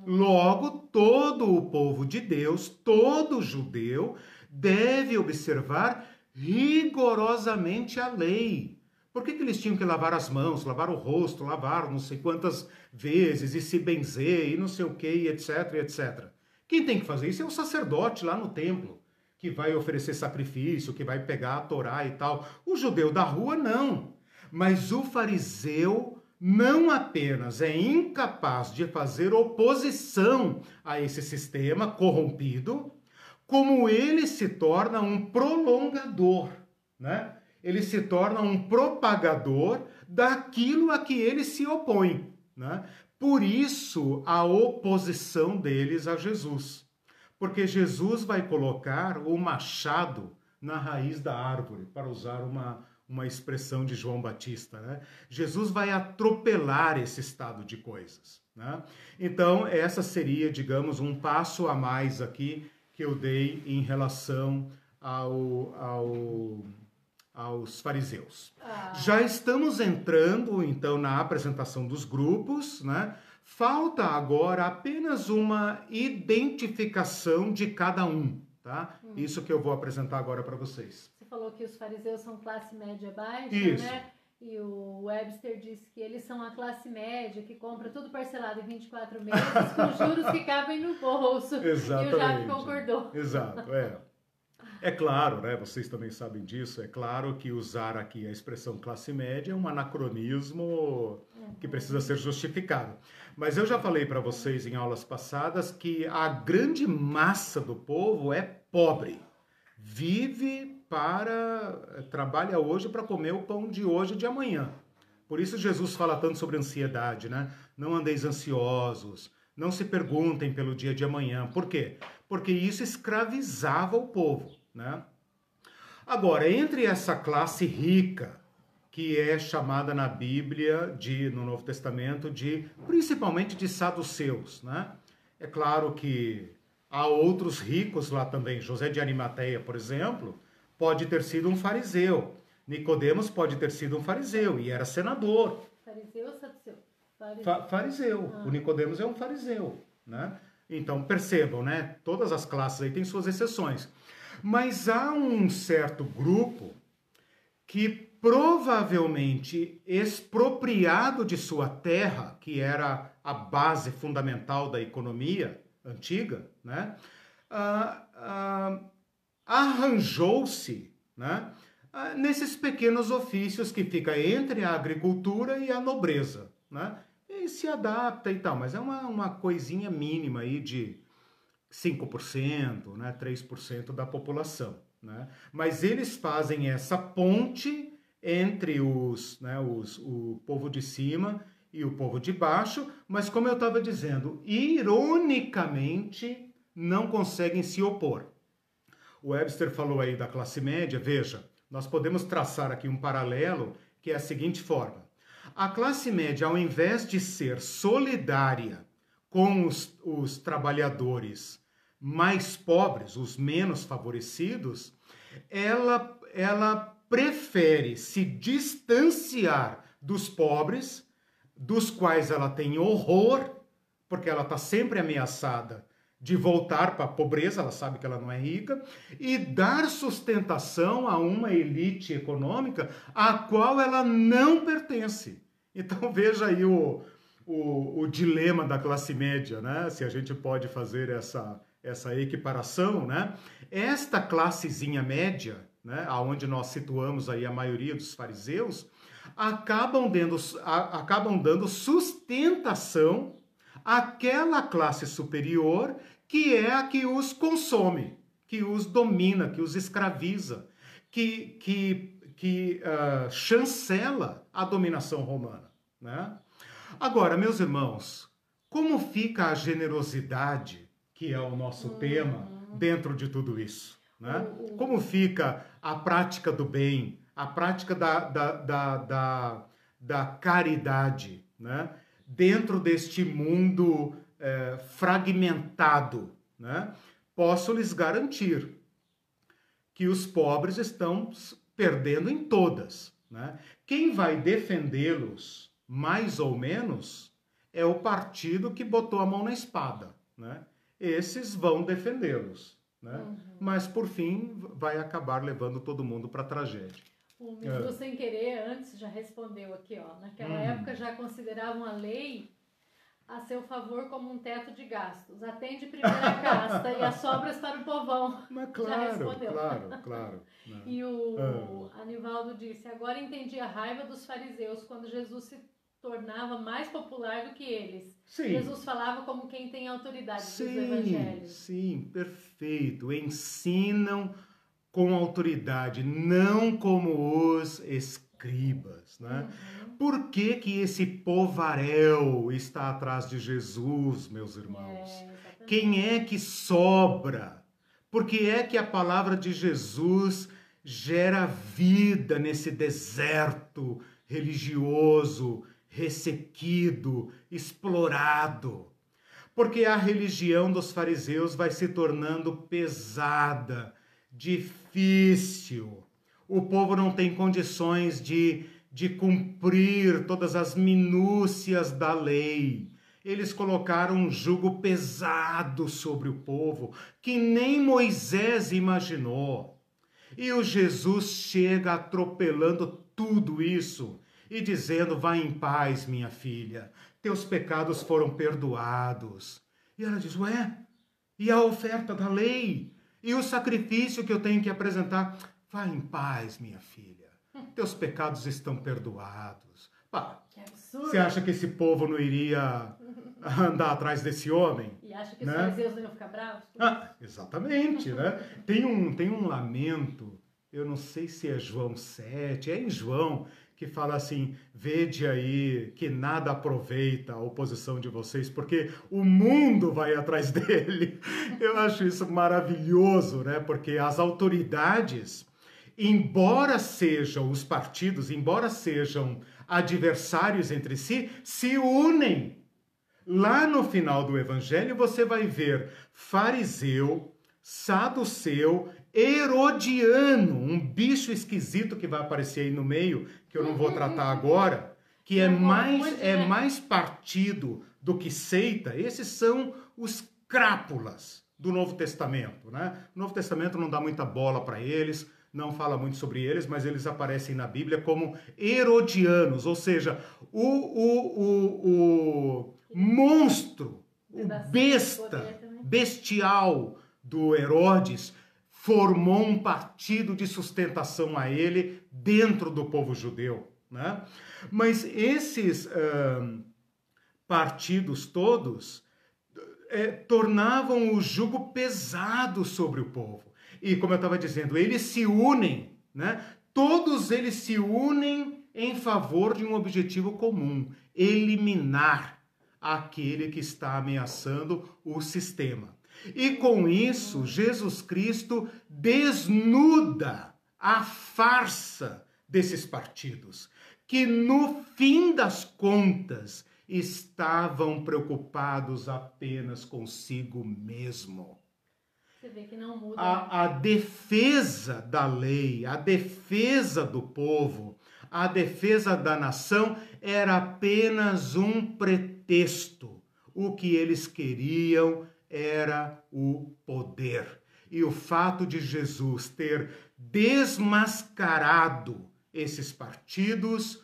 Logo, todo o povo de Deus, todo judeu, deve observar rigorosamente a lei. Por que, que eles tinham que lavar as mãos, lavar o rosto, lavar não sei quantas vezes e se benzer e não sei o que, etc, etc. Quem tem que fazer isso é o sacerdote lá no templo, que vai oferecer sacrifício, que vai pegar a Torá e tal. O judeu da rua não. Mas o fariseu não apenas é incapaz de fazer oposição a esse sistema corrompido, como ele se torna um prolongador, né? Ele se torna um propagador daquilo a que ele se opõe, né? Por isso a oposição deles a Jesus. Porque Jesus vai colocar o machado na raiz da árvore, para usar uma, uma expressão de João Batista. Né? Jesus vai atropelar esse estado de coisas. Né? Então, essa seria, digamos, um passo a mais aqui que eu dei em relação ao, ao, aos fariseus. Ah. Já estamos entrando, então, na apresentação dos grupos, né? Falta agora apenas uma identificação de cada um, tá? Hum. Isso que eu vou apresentar agora para vocês. Você falou que os fariseus são classe média baixa, Isso. né? E o Webster disse que eles são a classe média que compra tudo parcelado em 24 meses com juros que cabem no bolso. Exatamente. E o Jaime concordou. Exato, é. É claro, né? Vocês também sabem disso. É claro que usar aqui a expressão classe média é um anacronismo que precisa ser justificado. Mas eu já falei para vocês em aulas passadas que a grande massa do povo é pobre. Vive para trabalha hoje para comer o pão de hoje e de amanhã. Por isso Jesus fala tanto sobre ansiedade, né? Não andeis ansiosos, não se perguntem pelo dia de amanhã. Por quê? Porque isso escravizava o povo, né? Agora, entre essa classe rica, que é chamada na Bíblia, de, no Novo Testamento, de principalmente de saduceus, né? É claro que há outros ricos lá também. José de Arimateia, por exemplo, pode ter sido um fariseu. Nicodemos pode ter sido um fariseu e era senador. Fariseu ou saduceu? Fariseu. Fa fariseu. Ah. O Nicodemos é um fariseu, né? Então percebam, né? Todas as classes aí têm suas exceções. Mas há um certo grupo que provavelmente expropriado de sua terra, que era a base fundamental da economia antiga, né? Ah, ah, arranjou-se, né? ah, nesses pequenos ofícios que fica entre a agricultura e a nobreza, né? E se adapta e tal, mas é uma, uma coisinha mínima aí de 5%, né? 3% da população, né? Mas eles fazem essa ponte entre os, né, os, o povo de cima e o povo de baixo, mas como eu estava dizendo, ironicamente não conseguem se opor. O Webster falou aí da classe média, veja, nós podemos traçar aqui um paralelo que é a seguinte forma: a classe média, ao invés de ser solidária com os, os trabalhadores mais pobres, os menos favorecidos, ela, ela prefere se distanciar dos pobres, dos quais ela tem horror, porque ela está sempre ameaçada de voltar para a pobreza, ela sabe que ela não é rica, e dar sustentação a uma elite econômica a qual ela não pertence. Então veja aí o, o, o dilema da classe média, né? Se a gente pode fazer essa, essa equiparação, né? Esta classezinha média, né? Aonde nós situamos aí a maioria dos fariseus, acabam dando, a, acabam dando sustentação àquela classe superior que é a que os consome, que os domina, que os escraviza, que, que, que uh, chancela a dominação romana. Né? Agora, meus irmãos, como fica a generosidade, que é o nosso Uhum. tema, dentro de tudo isso? Né? Como fica a prática do bem, a prática da, da, da, da, da caridade, né? dentro deste mundo eh, fragmentado? Né? Posso lhes garantir que os pobres estão perdendo em todas. Né? Quem vai defendê-los, mais ou menos, é o partido que botou a mão na espada. Né? Esses vão defendê-los. Né? Uhum. Mas, por fim, vai acabar levando todo mundo para a tragédia. O É. Mizu Sem Querer antes já respondeu aqui, ó. Naquela Hum. época já consideravam a lei a seu favor como um teto de gastos. Atende primeira casta e as sobras para o povão. Mas Já claro, respondeu. claro, claro. né? E o Ah. Anivaldo disse: Agora entendi a raiva dos fariseus quando Jesus se tornava mais popular do que eles. Sim. Jesus falava como quem tem autoridade dos Sim, evangelhos. sim, perfeito. Ensinam com autoridade, não como os escribas, né? Uhum. Por que que esse povaréu está atrás de Jesus, meus irmãos? É. Quem é que sobra? Por que é que a palavra de Jesus gera vida nesse deserto religioso, ressequido, explorado? Porque a religião dos fariseus vai se tornando pesada, difícil. O povo não tem condições de, de cumprir todas as minúcias da lei. Eles colocaram um jugo pesado sobre o povo que nem Moisés imaginou. E o Jesus chega atropelando tudo isso e dizendo: Vá em paz, minha filha, teus pecados foram perdoados. E ela diz: Ué, e a oferta da lei? E o sacrifício que eu tenho que apresentar? Vá em paz, minha filha, teus pecados estão perdoados. Pá, Que absurdo. você acha que esse povo não iria andar atrás desse homem? E acha que Né? os fariseus não iam ficar bravos? Ah, exatamente, né? Tem um, tem um lamento, eu não sei se é João 7, é em João, que fala assim: vede aí que nada aproveita a oposição de vocês, porque o mundo vai atrás dele. Eu acho isso maravilhoso, né? Porque as autoridades, embora sejam os partidos, embora sejam adversários entre si, se unem Lá no final do evangelho você vai ver fariseu, saduceu herodiano, um bicho esquisito que vai aparecer aí no meio, que eu não vou tratar agora, que é mais, é mais partido do que seita. Esses são os crápulas do Novo Testamento, né? O Novo Testamento não dá muita bola para eles, não fala muito sobre eles, mas eles aparecem na Bíblia como herodianos, ou seja, o, o, o, o monstro, o besta, bestial do Herodes formou um partido de sustentação a ele dentro do povo judeu. Né? Mas esses uh, partidos todos é, tornavam o jugo pesado sobre o povo. E como eu estava dizendo, eles se unem, né? todos eles se unem em favor de um objetivo comum: eliminar aquele que está ameaçando o sistema. E com isso, Jesus Cristo desnuda a farsa desses partidos, que no fim das contas estavam preocupados apenas consigo mesmo. Você vê que não muda. A, a defesa da lei, a defesa do povo, a defesa da nação era apenas um pretexto. O que eles queriam era o poder. E o fato de Jesus ter desmascarado esses partidos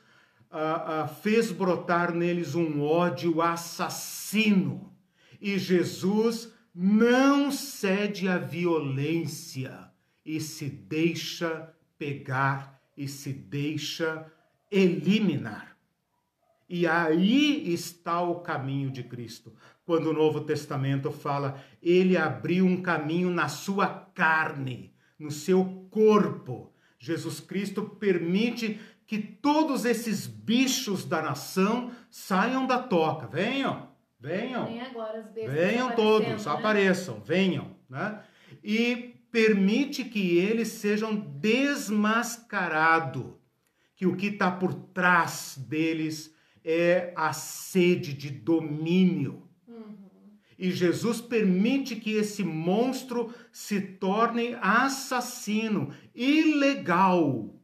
uh, uh, fez brotar neles um ódio assassino. E Jesus não cede à violência e se deixa pegar e se deixa eliminar. E aí está o caminho de Cristo quando o Novo Testamento fala, ele abriu um caminho na sua carne, no seu corpo. Jesus Cristo permite que todos esses bichos da nação saiam da toca. Venham, venham. Agora, venham todos, né? apareçam, venham. Né? E permite que eles sejam desmascarados, que o que está por trás deles é a sede de domínio e Jesus permite que esse monstro se torne assassino, ilegal,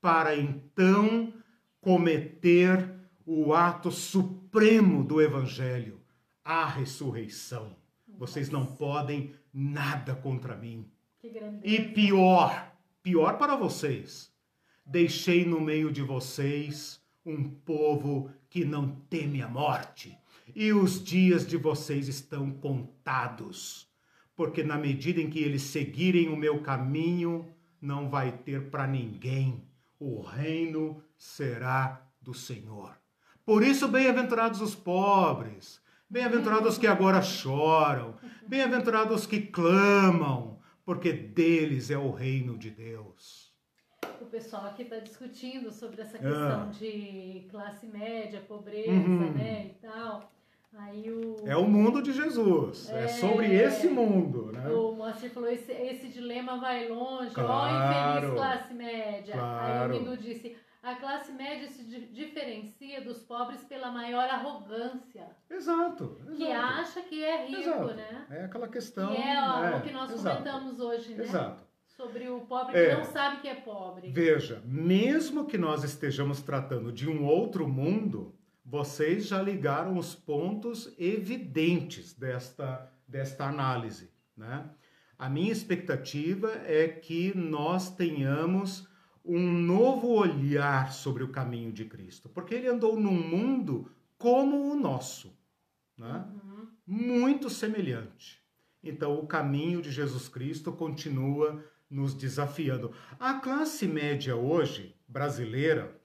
para então cometer o ato supremo do Evangelho, a ressurreição. Vocês não podem nada contra mim. E pior, pior para vocês, deixei no meio de vocês um povo que não teme a morte e os dias de vocês estão contados, porque na medida em que eles seguirem o meu caminho, não vai ter para ninguém, o reino será do Senhor. Por isso, bem-aventurados os pobres, bem-aventurados os que agora choram, bem-aventurados os que clamam, porque deles é o reino de Deus. O pessoal aqui está discutindo sobre essa questão ah. de classe média, pobreza, uhum. né, e tal. O... É o mundo de Jesus. É, é sobre esse mundo. Né? O Moacir falou: esse, esse dilema vai longe. Claro, ó, infeliz classe média. Claro. Aí o Mindu disse: a classe média se diferencia dos pobres pela maior arrogância. Exato. exato. Que acha que é rico, exato. né? É aquela questão. Que é, é o que nós exato. comentamos hoje, né? Exato. Sobre o pobre que é, não sabe que é pobre. Veja, mesmo que nós estejamos tratando de um outro mundo, vocês já ligaram os pontos evidentes desta, desta análise. Né? A minha expectativa é que nós tenhamos um novo olhar sobre o caminho de Cristo, porque ele andou num mundo como o nosso, né? Uhum. muito semelhante. Então, o caminho de Jesus Cristo continua nos desafiando. A classe média hoje, brasileira,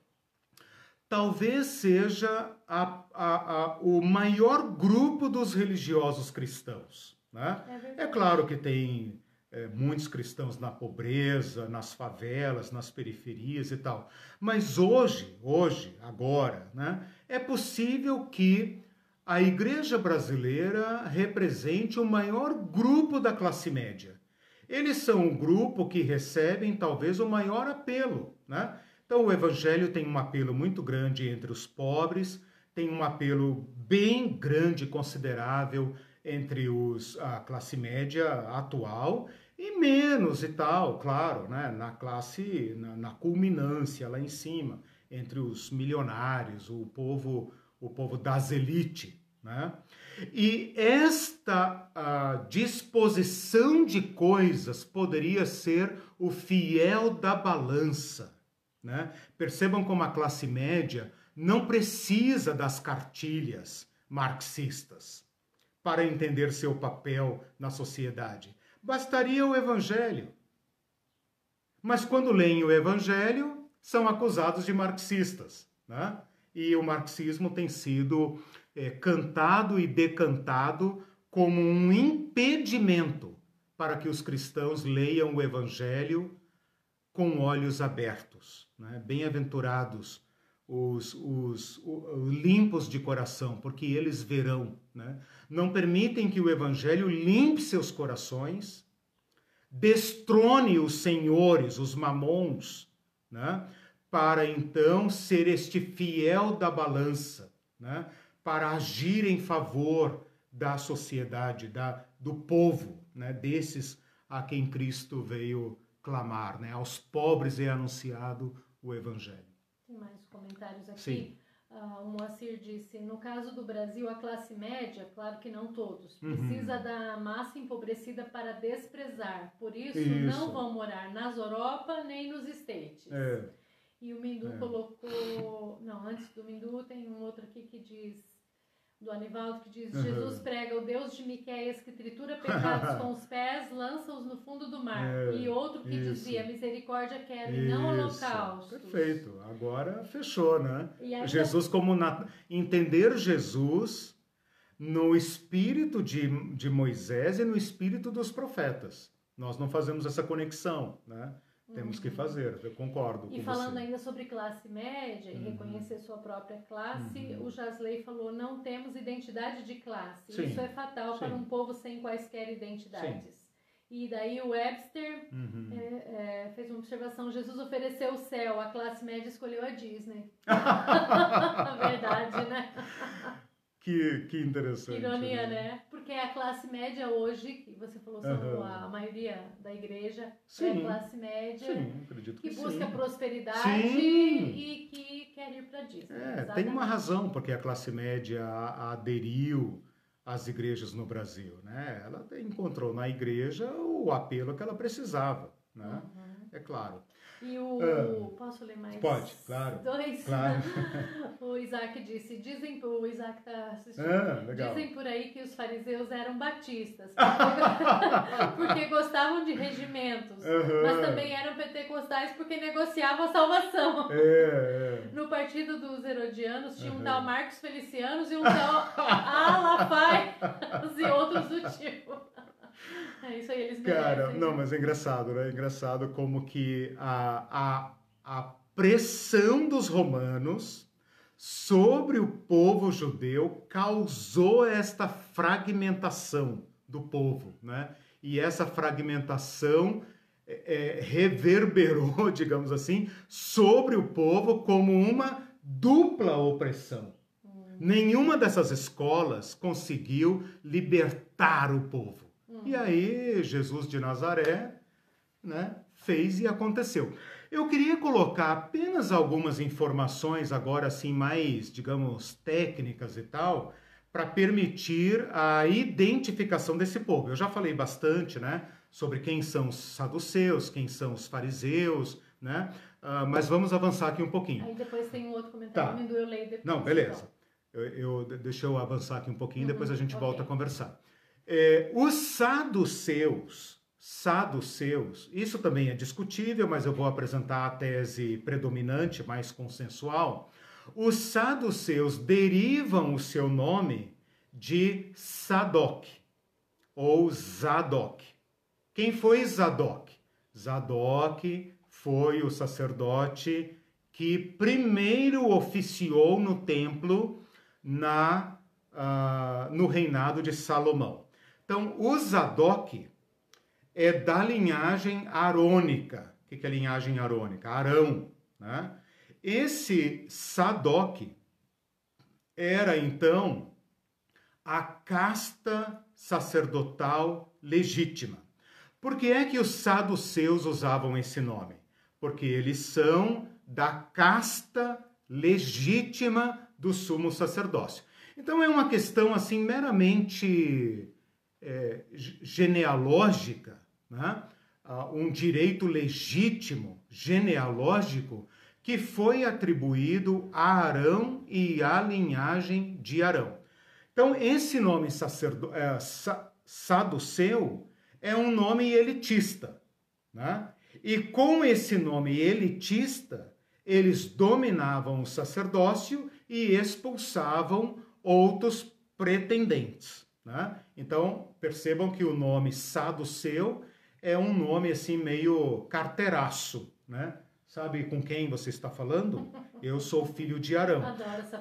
talvez seja a, a, a, o maior grupo dos religiosos cristãos. Né? É, é claro que tem é, muitos cristãos na pobreza, nas favelas, nas periferias e tal. Mas hoje, hoje, agora, né, é possível que a igreja brasileira represente o maior grupo da classe média. Eles são o grupo que recebem talvez o maior apelo, né? Então, o evangelho tem um apelo muito grande entre os pobres, tem um apelo bem grande, considerável entre os, a classe média atual, E menos e tal, claro, né? na classe, na, na culminância lá em cima, entre os milionários, o povo, o povo das elites. Né? E esta disposição de coisas poderia ser o fiel da balança. Né? Percebam como a classe média não precisa das cartilhas marxistas para entender seu papel na sociedade. Bastaria o evangelho. Mas quando leem o evangelho, são acusados de marxistas. Né? E o marxismo tem sido é, cantado e decantado como um impedimento para que os cristãos leiam o Evangelho com olhos abertos. Né? Bem-aventurados os, os, os, limpos de coração, porque eles verão. Né? Não permitem que o Evangelho limpe seus corações, destrone os senhores, os mamons, né? para então ser este fiel da balança, né? para agir em favor da sociedade, da, do povo, né, desses a quem Cristo veio clamar. Né? Aos pobres é anunciado o Evangelho. Tem mais comentários aqui. Sim. Uh, o Moacir disse: no caso do Brasil, a classe média, claro que não todos, uhum. precisa uhum. da massa empobrecida para desprezar. Por isso, isso, não vão morar nas Europa nem nos States. É. E o Mindu é. colocou. Não, antes do Mindu, tem um outro aqui que diz do Anivaldo que diz: uhum. Jesus prega o Deus de Miquéias que tritura pecados com os pés, lança-os no fundo do mar. É, e outro que isso. dizia: misericórdia quer e não holocausto. Perfeito. Agora fechou, né? Jesus, como na... entender Jesus no espírito de, de Moisés e no espírito dos profetas. Nós não fazemos essa conexão, né? Temos que uhum. fazer, eu concordo. E falando você. ainda sobre classe média uhum. e reconhecer sua própria classe, uhum. o Jasley falou: não temos identidade de classe. Sim. Isso é fatal Sim. para um povo sem quaisquer identidades. Sim. E daí o Webster uhum. é, é, fez uma observação: Jesus ofereceu o céu, a classe média escolheu a Disney. Verdade, né? Que, que interessante. Ironia, né? né? Porque a classe média hoje, que você falou, são uhum. a maioria da igreja é sim. é classe média sim, acredito que, que busca sim. prosperidade sim. e que quer ir para Disney. É, tem uma razão porque a classe média aderiu às igrejas no Brasil, né? Ela encontrou na igreja o apelo que ela precisava, né? Uhum. É claro. E o. Ah, posso ler mais? Pode, claro. Dois. Claro. o Isaac disse: dizem, o Isaac está assistindo. Ah, legal. Dizem por aí que os fariseus eram batistas, porque, porque gostavam de regimentos, uhum. mas também eram pentecostais porque negociavam a salvação. É, é. No partido dos Herodianos tinha uhum. um tal Marcos Felicianos e um tal Alafai e outros do tipo. É isso aí, eles merecem. Cara, não, mas é engraçado, né? É engraçado como que a, a, a pressão dos romanos sobre o povo judeu causou esta fragmentação do povo, né? E essa fragmentação é, é reverberou, digamos assim, sobre o povo como uma dupla opressão. Hum. Nenhuma dessas escolas conseguiu libertar o povo. E aí Jesus de Nazaré, né, fez e aconteceu. Eu queria colocar apenas algumas informações agora assim mais, digamos, técnicas e tal, para permitir a identificação desse povo. Eu já falei bastante, né, sobre quem são os saduceus, quem são os fariseus, né? Uh, mas vamos avançar aqui um pouquinho. Aí depois tem um outro comentário, tá. eu leio depois. Não, beleza. Eu, eu, deixa eu avançar aqui um pouquinho, uhum, depois a gente okay. volta a conversar. É, os saduceus, saduceus, isso também é discutível, mas eu vou apresentar a tese predominante, mais consensual. Os saduceus derivam o seu nome de Sadoc ou Zadok. Quem foi Zadok? Zadok foi o sacerdote que primeiro oficiou no templo na, uh, no reinado de Salomão. Então, o Zadok é da linhagem arônica. O que é linhagem arônica? Arão. Né? Esse Sadok era, então, a casta sacerdotal legítima. Por que é que os saduceus usavam esse nome? Porque eles são da casta legítima do sumo sacerdócio. Então é uma questão assim meramente é, genealógica, né? uh, um direito legítimo, genealógico, que foi atribuído a Arão e à linhagem de Arão. Então, esse nome sacerdo, é, sa, saduceu é um nome elitista. Né? E com esse nome elitista, eles dominavam o sacerdócio e expulsavam outros pretendentes. Né? Então, percebam que o nome saduceu é um nome assim meio carteiraço, né? Sabe com quem você está falando? Eu sou filho de Arão.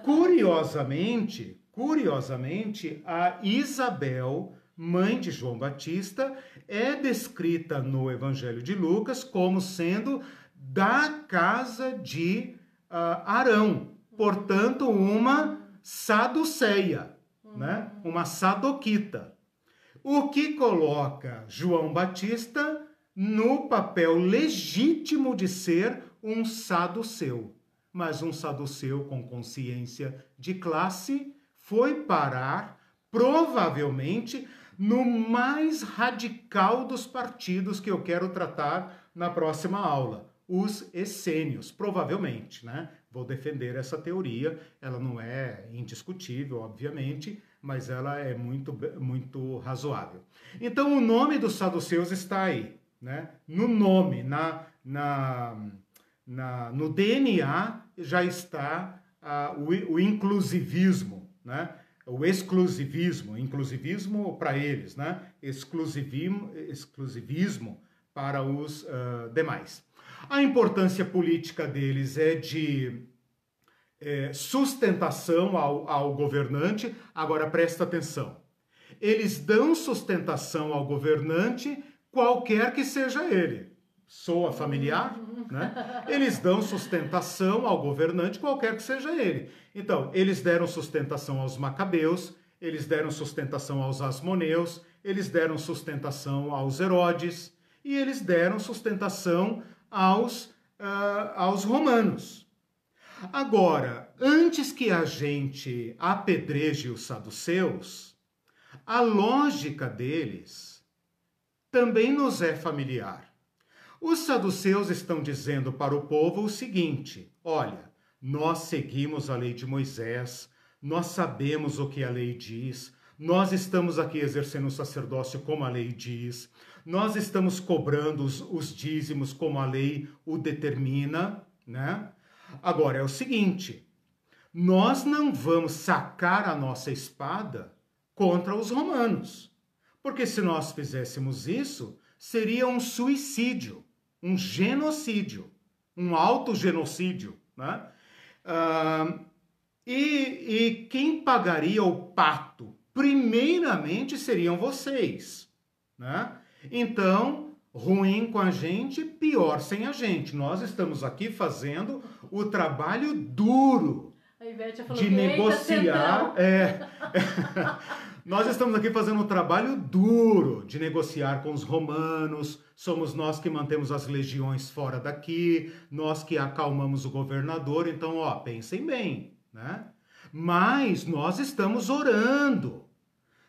Curiosamente, curiosamente, a Isabel, mãe de João Batista, é descrita no Evangelho de Lucas como sendo da casa de uh, Arão, portanto, uma saduceia, né? Uma sadoquita o que coloca João Batista no papel legítimo de ser um saduceu. Mas um saduceu com consciência de classe foi parar, provavelmente, no mais radical dos partidos que eu quero tratar na próxima aula, os essênios, provavelmente, né? Vou defender essa teoria, ela não é indiscutível, obviamente, mas ela é muito, muito razoável. Então, o nome dos saduceus está aí, né? No nome, na, na, na no DNA já está uh, o, o inclusivismo, né? O exclusivismo, inclusivismo para eles, né? Exclusivismo, exclusivismo para os uh, demais. A importância política deles é de é, sustentação ao, ao governante. Agora presta atenção. Eles dão sustentação ao governante, qualquer que seja ele. Soa familiar? Né? Eles dão sustentação ao governante, qualquer que seja ele. Então, eles deram sustentação aos macabeus, eles deram sustentação aos asmoneus, eles deram sustentação aos Herodes e eles deram sustentação aos, uh, aos romanos. Agora, antes que a gente apedreje os saduceus, a lógica deles também nos é familiar. Os saduceus estão dizendo para o povo o seguinte: olha, nós seguimos a lei de Moisés, nós sabemos o que a lei diz, nós estamos aqui exercendo o sacerdócio como a lei diz, nós estamos cobrando os, os dízimos como a lei o determina, né? Agora é o seguinte: nós não vamos sacar a nossa espada contra os romanos, porque se nós fizéssemos isso, seria um suicídio, um genocídio, um autogenocídio, né? E, e quem pagaria o pato? Primeiramente seriam vocês, né? Então, ruim com a gente, pior sem a gente. Nós estamos aqui fazendo o trabalho duro de negociar. É, nós estamos aqui fazendo o trabalho duro de negociar com os romanos. Somos nós que mantemos as legiões fora daqui, nós que acalmamos o governador. Então, ó, pensem bem, né? Mas nós estamos orando.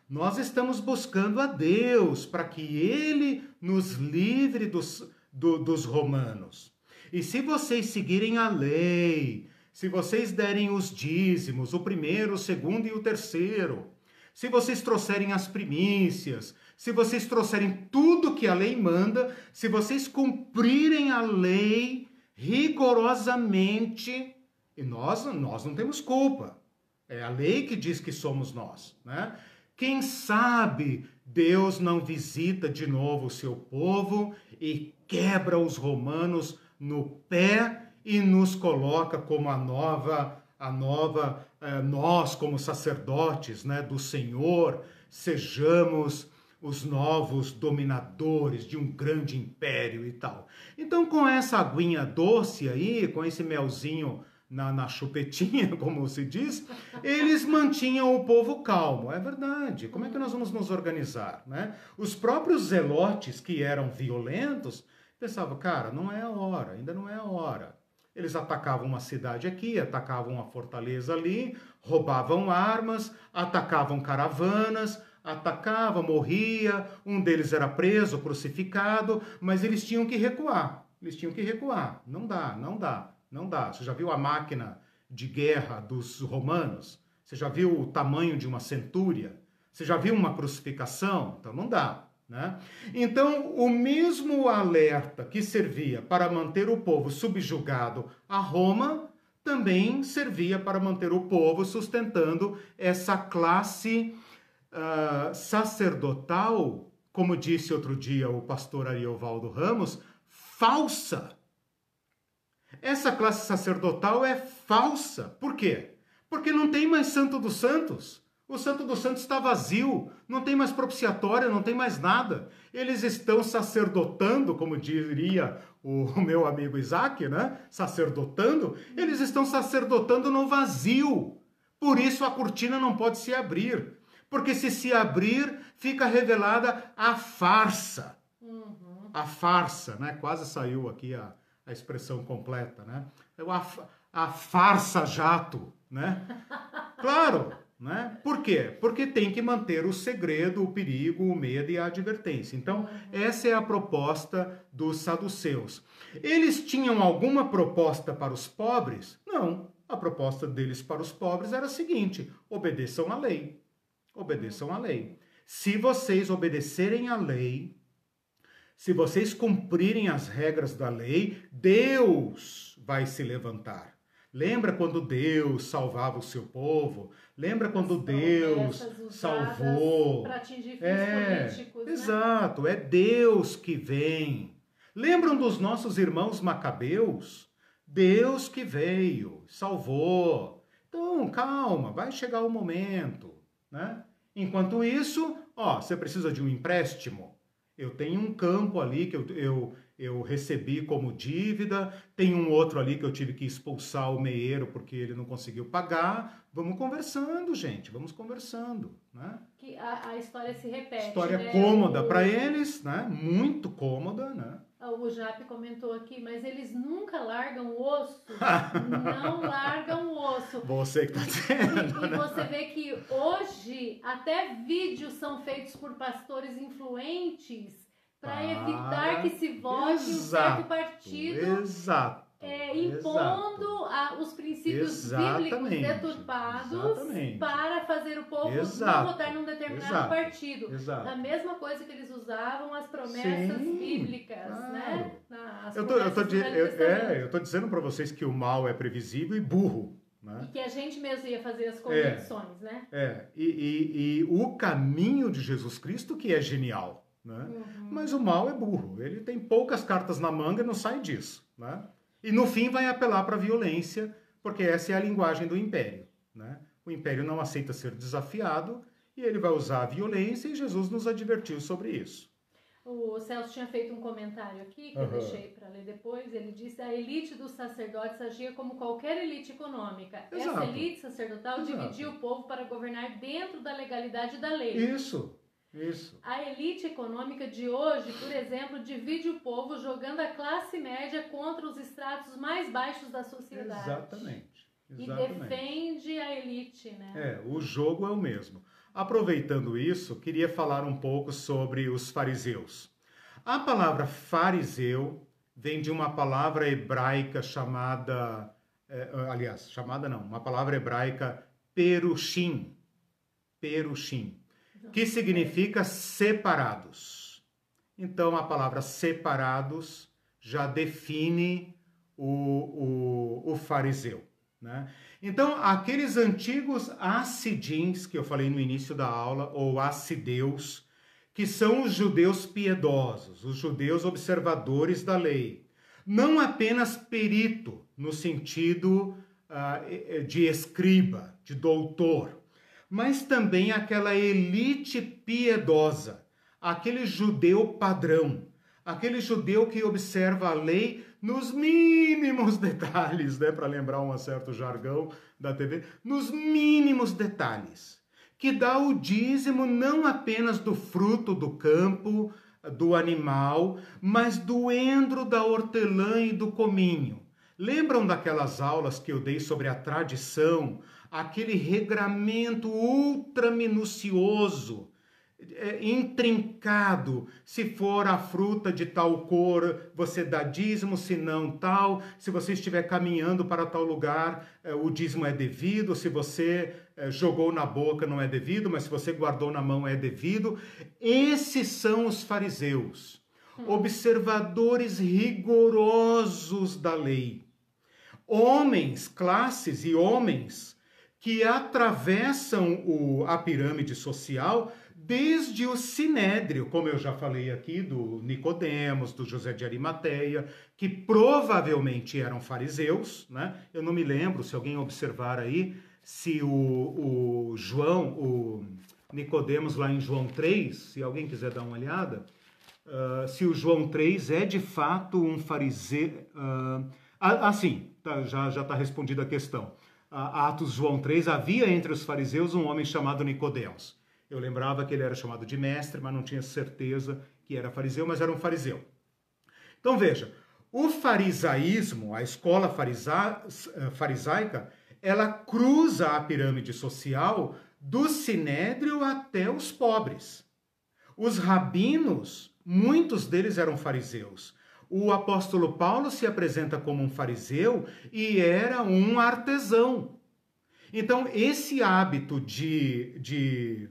Nós estamos buscando a Deus para que Ele nos livre dos, do, dos romanos. E se vocês seguirem a lei, se vocês derem os dízimos, o primeiro, o segundo e o terceiro, se vocês trouxerem as primícias, se vocês trouxerem tudo que a lei manda, se vocês cumprirem a lei rigorosamente, e nós, nós não temos culpa. É a lei que diz que somos nós, né? Quem sabe Deus não visita de novo o seu povo e quebra os romanos no pé e nos coloca como a nova, a nova, eh, nós como sacerdotes, né, do Senhor, sejamos os novos dominadores de um grande império e tal. Então, com essa aguinha doce aí, com esse melzinho na, na chupetinha, como se diz, eles mantinham o povo calmo. É verdade. Como é que nós vamos nos organizar? Né? Os próprios zelotes, que eram violentos, pensavam, cara, não é a hora, ainda não é a hora. Eles atacavam uma cidade aqui, atacavam uma fortaleza ali, roubavam armas, atacavam caravanas, atacava, morria, um deles era preso, crucificado, mas eles tinham que recuar. Eles tinham que recuar. Não dá, não dá. Não dá. Você já viu a máquina de guerra dos romanos? Você já viu o tamanho de uma centúria? Você já viu uma crucificação? Então não dá. Né? Então, o mesmo alerta que servia para manter o povo subjugado a Roma, também servia para manter o povo sustentando essa classe uh, sacerdotal, como disse outro dia o pastor Ariovaldo Ramos, falsa. Essa classe sacerdotal é falsa. Por quê? Porque não tem mais Santo dos Santos. O Santo dos Santos está vazio, não tem mais propiciatória, não tem mais nada. Eles estão sacerdotando, como diria o meu amigo Isaac, né? Sacerdotando, eles estão sacerdotando no vazio. Por isso a cortina não pode se abrir. Porque se se abrir, fica revelada a farsa. Uhum. A farsa, né? Quase saiu aqui a, a expressão completa, né? A, a farsa jato, né? Claro, né? Por quê? Porque tem que manter o segredo, o perigo, o medo e a advertência. Então, uhum. essa é a proposta dos saduceus. Eles tinham alguma proposta para os pobres? Não. A proposta deles para os pobres era a seguinte: obedeçam à lei. Obedeçam à lei. Se vocês obedecerem à lei, se vocês cumprirem as regras da lei, Deus vai se levantar. Lembra quando Deus salvava o seu povo? Lembra quando Deus salvou? Para atingir fins é, políticos, né? Exato, é Deus que vem. Lembram dos nossos irmãos macabeus? Deus que veio, salvou. Então, calma, vai chegar o momento, né? Enquanto isso, ó, você precisa de um empréstimo. Eu tenho um campo ali que eu, eu, eu recebi como dívida, tem um outro ali que eu tive que expulsar o meeiro porque ele não conseguiu pagar. Vamos conversando, gente, vamos conversando, né? Que a, a história se repete. História né? cômoda para eles, né? Muito cômoda, né? Ah, o Jap comentou aqui, mas eles nunca largam o osso. não largam o osso. Você que tá dizendo. E, e, né? você vê que hoje até vídeos são feitos por pastores influentes para ah, evitar que se vote exato, um certo partido. Exato é, impondo a, os princípios exatamente, bíblicos deturpados exatamente. para fazer o povo Exato. não votar num determinado Exato. partido. Exato. A mesma coisa que eles usavam as promessas Sim, bíblicas, claro. né? As eu, tô, eu, tô, eu, é, eu tô dizendo para vocês que o mal é previsível e burro. Né? E que a gente mesmo ia fazer as conexões, é, né? É, e, e, e, o caminho de Jesus Cristo que é genial, né? Uhum. Mas o mal é burro, ele tem poucas cartas na manga e não sai disso, né? E no fim vai apelar para a violência, porque essa é a linguagem do império. Né? O império não aceita ser desafiado e ele vai usar a violência e Jesus nos advertiu sobre isso. O Celso tinha feito um comentário aqui, que uhum. eu deixei para ler depois. Ele disse: a elite dos sacerdotes agia como qualquer elite econômica. Exato. Essa elite sacerdotal Exato. dividia o povo para governar dentro da legalidade da lei. Isso. Isso. A elite econômica de hoje, por exemplo, divide o povo jogando a classe média contra os estratos mais baixos da sociedade. Exatamente. Exatamente. E defende a elite, né? É, o jogo é o mesmo. Aproveitando isso, queria falar um pouco sobre os fariseus. A palavra fariseu vem de uma palavra hebraica chamada, é, aliás, chamada não, uma palavra hebraica perushim. Perushim que significa separados. Então, a palavra separados já define o, o, o fariseu. Né? Então, aqueles antigos acidins que eu falei no início da aula, ou acideus, que são os judeus piedosos, os judeus observadores da lei. Não apenas perito, no sentido uh, de escriba, de doutor, mas também aquela elite piedosa, aquele judeu padrão, aquele judeu que observa a lei nos mínimos detalhes, né, para lembrar um certo jargão da TV, nos mínimos detalhes, que dá o dízimo não apenas do fruto do campo, do animal, mas do endro da hortelã e do cominho. Lembram daquelas aulas que eu dei sobre a tradição, aquele regramento ultra minucioso é, intrincado. Se for a fruta de tal cor, você dá dízimo, se não tal. Se você estiver caminhando para tal lugar, é, o dízimo é devido. Se você é, jogou na boca, não é devido, mas se você guardou na mão, é devido. Esses são os fariseus, observadores rigorosos da lei. Homens, classes e homens que atravessam o, a pirâmide social desde o Sinédrio, como eu já falei aqui, do Nicodemos, do José de Arimateia, que provavelmente eram fariseus, né? Eu não me lembro, se alguém observar aí, se o, o João, o Nicodemos lá em João 3, se alguém quiser dar uma olhada, uh, se o João 3 é de fato um fariseu... Uh, assim, tá, já está respondida a questão. Atos João 3, havia entre os fariseus um homem chamado Nicodemos. Eu lembrava que ele era chamado de mestre, mas não tinha certeza que era fariseu, mas era um fariseu. Então veja, o farisaísmo, a escola farisa, eh, farisaica, ela cruza a pirâmide social do sinédrio até os pobres. Os rabinos, muitos deles eram fariseus. O apóstolo Paulo se apresenta como um fariseu e era um artesão. Então, esse hábito de, de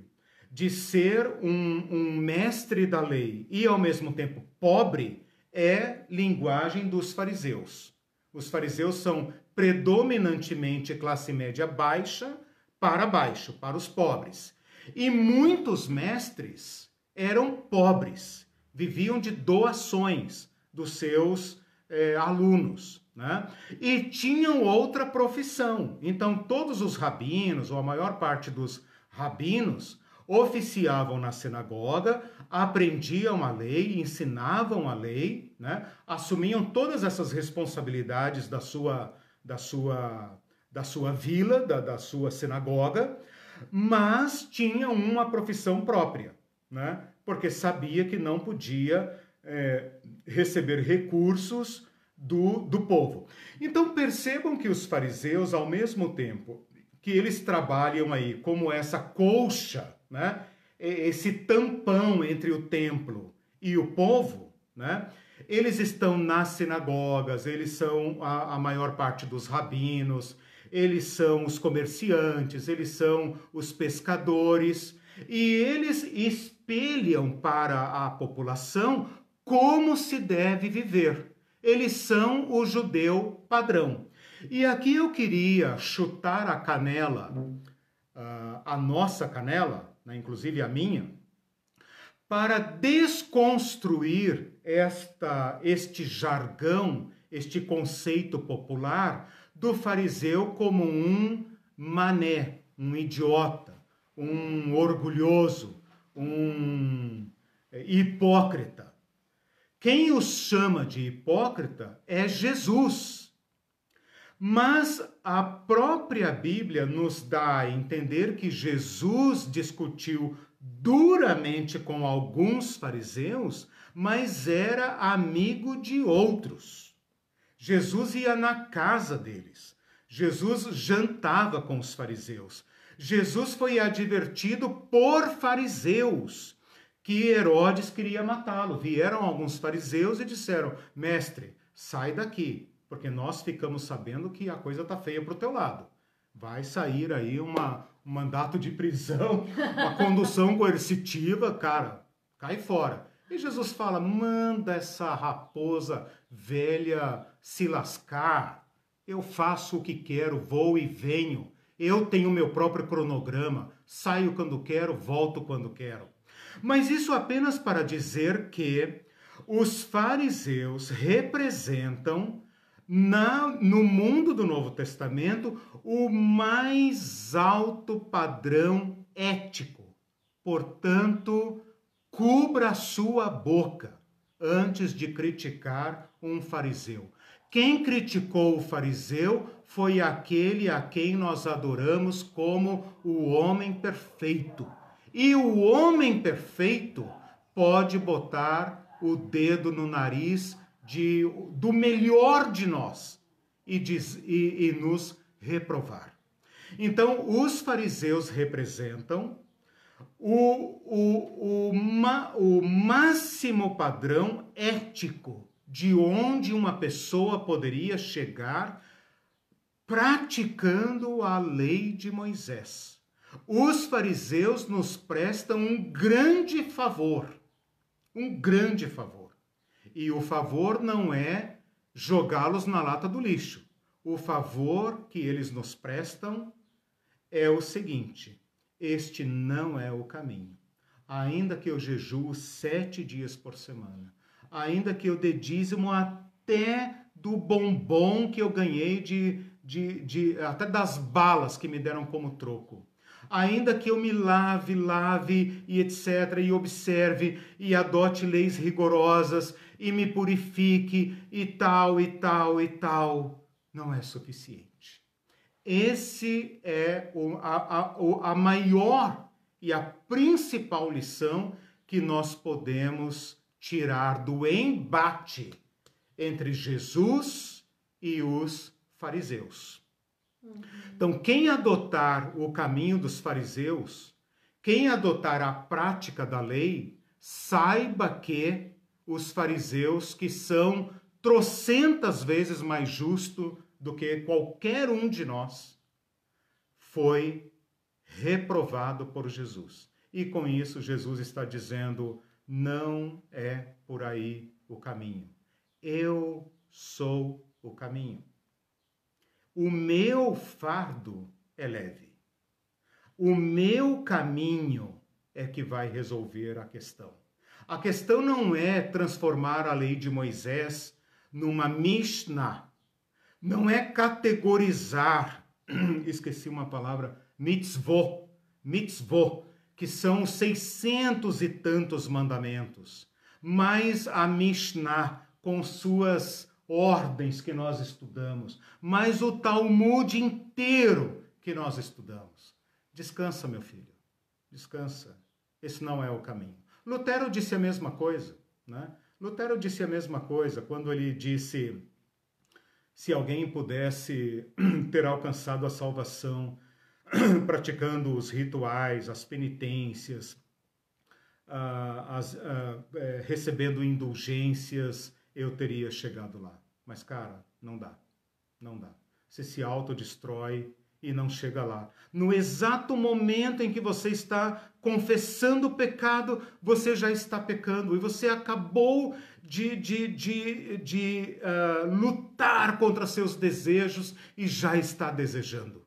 de ser um, um mestre da lei e ao mesmo tempo pobre é linguagem dos fariseus. Os fariseus são predominantemente classe média baixa para baixo, para os pobres. E muitos mestres eram pobres, viviam de doações dos seus é, alunos. Né? E tinham outra profissão. Então, todos os rabinos, ou a maior parte dos rabinos, oficiavam na sinagoga, aprendiam a lei, ensinavam a lei, né? assumiam todas essas responsabilidades da sua, da sua, da sua vila, da, da sua sinagoga, mas tinham uma profissão própria, né? porque sabia que não podia é, receber recursos do, do povo. Então percebam que os fariseus, ao mesmo tempo que eles trabalham aí como essa colcha né? esse tampão entre o templo e o povo, né? eles estão nas sinagogas, eles são a, a maior parte dos rabinos, eles são os comerciantes, eles são os pescadores, e eles espelham para a população como se deve viver. Eles são o judeu padrão. E aqui eu queria chutar a canela, uh, a nossa canela, né, inclusive a minha, para desconstruir esta, este jargão, este conceito popular do fariseu como um mané, um idiota, um orgulhoso, um é, hipócrita. Quem os chama de hipócrita é Jesus. Mas a própria Bíblia nos dá a entender que Jesus discutiu duramente com alguns fariseus, mas era amigo de outros. Jesus ia na casa deles. Jesus jantava com os fariseus. Jesus foi advertido por fariseus que Herodes queria matá-lo. Vieram alguns fariseus e disseram: Mestre, sai daqui, porque nós ficamos sabendo que a coisa tá feia pro teu lado. Vai sair aí uma, um mandato de prisão, uma condução coercitiva, cara, cai fora. E Jesus fala: manda essa raposa velha se lascar. Eu faço o que quero, vou e venho. Eu tenho meu próprio cronograma, saio quando quero, volto quando quero. Mas isso apenas para dizer que os fariseus representam na, no mundo do Novo Testamento o mais alto padrão ético. Portanto, cubra sua boca antes de criticar um fariseu. Quem criticou o fariseu foi aquele a quem nós adoramos como o homem perfeito. E o homem perfeito pode botar o dedo no nariz de, do melhor de nós e, diz, e, e nos reprovar. Então, os fariseus representam o, o, o, ma, o máximo padrão ético de onde uma pessoa poderia chegar praticando a lei de Moisés. Os fariseus nos prestam um grande favor, um grande favor. E o favor não é jogá-los na lata do lixo. O favor que eles nos prestam é o seguinte: este não é o caminho. Ainda que eu jejuo sete dias por semana, ainda que eu dê dízimo até do bombom que eu ganhei de, de, de até das balas que me deram como troco. Ainda que eu me lave, lave e etc., e observe e adote leis rigorosas e me purifique e tal e tal e tal, não é suficiente. Esse é a, a, a maior e a principal lição que nós podemos tirar do embate entre Jesus e os fariseus. Então, quem adotar o caminho dos fariseus, quem adotar a prática da lei, saiba que os fariseus, que são trocentas vezes mais justos do que qualquer um de nós, foi reprovado por Jesus. E com isso, Jesus está dizendo: não é por aí o caminho. Eu sou o caminho. O meu fardo é leve. O meu caminho é que vai resolver a questão. A questão não é transformar a lei de Moisés numa Mishnah, não é categorizar, esqueci uma palavra, mitzvot, mitzvot, que são seiscentos e tantos mandamentos, mas a Mishnah, com suas ordens que nós estudamos, mas o Talmud inteiro que nós estudamos. Descansa, meu filho, descansa. Esse não é o caminho. Lutero disse a mesma coisa, né? Lutero disse a mesma coisa quando ele disse se alguém pudesse ter alcançado a salvação praticando os rituais, as penitências, uh, as, uh, é, recebendo indulgências, eu teria chegado lá. Mas, cara, não dá. Não dá. Você se autodestrói e não chega lá. No exato momento em que você está confessando o pecado, você já está pecando e você acabou de, de, de, de uh, lutar contra seus desejos e já está desejando.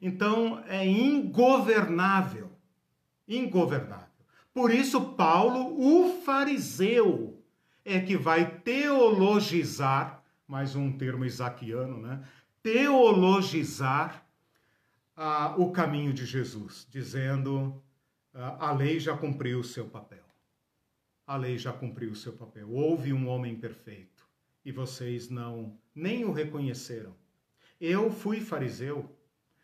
Então é ingovernável. Ingovernável. Por isso, Paulo, o fariseu, é que vai teologizar mais um termo isaquiano, né? teologizar ah, o caminho de Jesus, dizendo ah, a lei já cumpriu o seu papel. A lei já cumpriu o seu papel. Houve um homem perfeito e vocês não nem o reconheceram. Eu fui fariseu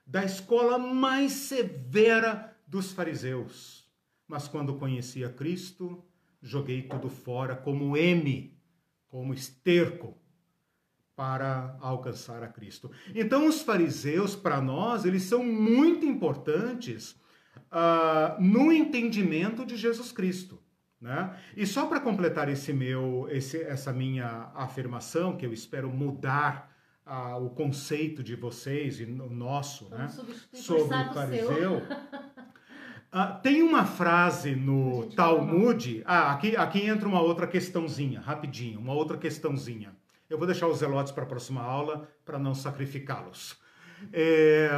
da escola mais severa dos fariseus, mas quando conheci a Cristo, joguei tudo fora como M, como esterco para alcançar a Cristo. Então, os fariseus, para nós, eles são muito importantes uh, no entendimento de Jesus Cristo. Né? E só para completar esse meu, esse, essa minha afirmação, que eu espero mudar uh, o conceito de vocês e o nosso né? sobre o fariseu. Uh, tem uma frase no Talmud. Ah, aqui, aqui entra uma outra questãozinha, rapidinho, uma outra questãozinha. Eu vou deixar os zelotes para a próxima aula para não sacrificá-los. É,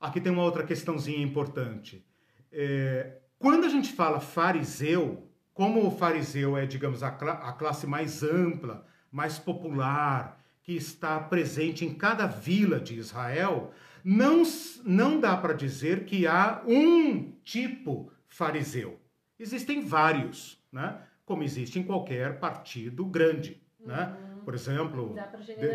aqui tem uma outra questãozinha importante. É, quando a gente fala fariseu, como o fariseu é, digamos, a, cl a classe mais ampla, mais popular, que está presente em cada vila de Israel, não, não dá para dizer que há um tipo fariseu. Existem vários, né? como existe em qualquer partido grande. Né? por exemplo,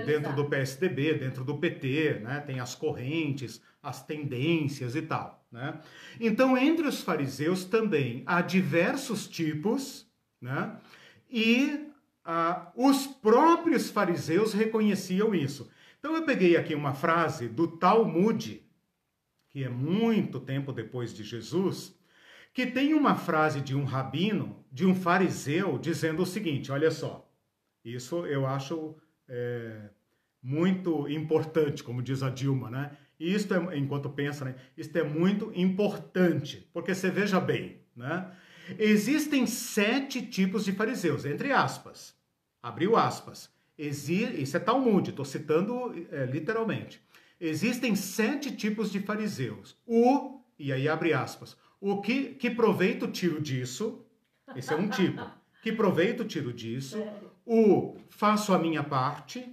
dentro do PSDB, dentro do PT, né? tem as correntes, as tendências e tal. Né? Então, entre os fariseus também há diversos tipos, né? e ah, os próprios fariseus reconheciam isso. Então, eu peguei aqui uma frase do Talmud, que é muito tempo depois de Jesus, que tem uma frase de um rabino, de um fariseu, dizendo o seguinte: olha só, isso eu acho é, muito importante, como diz a Dilma, né? Isto é, enquanto pensa, né? Isto é muito importante, porque você veja bem, né? Existem sete tipos de fariseus, entre aspas. Abriu aspas. Isso é Talmud, estou citando é, literalmente. Existem sete tipos de fariseus. O, e aí abre aspas, o que, que proveito tiro disso? Esse é um tipo. Que proveito tiro disso? O faço a minha parte.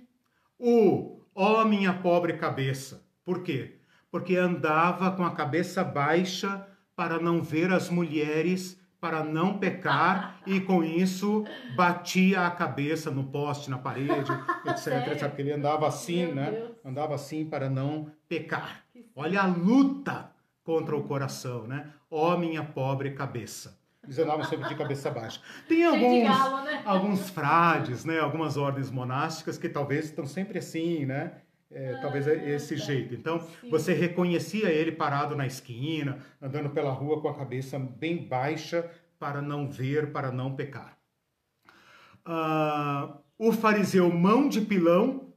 O ó minha pobre cabeça. Por quê? Porque andava com a cabeça baixa para não ver as mulheres para não pecar e com isso batia a cabeça no poste, na parede, etc. Porque ele andava assim, Meu né? Deus. Andava assim para não pecar. Olha a luta contra o coração, né? Ó oh, minha pobre cabeça. Eles andavam sempre de cabeça baixa. Tem alguns, galo, né? alguns frades, né? Algumas ordens monásticas que talvez estão sempre assim, né? É, talvez é ah, esse tá. jeito. Então, Sim. você reconhecia ele parado na esquina, andando pela rua com a cabeça bem baixa, para não ver, para não pecar. Uh, o fariseu mão de pilão,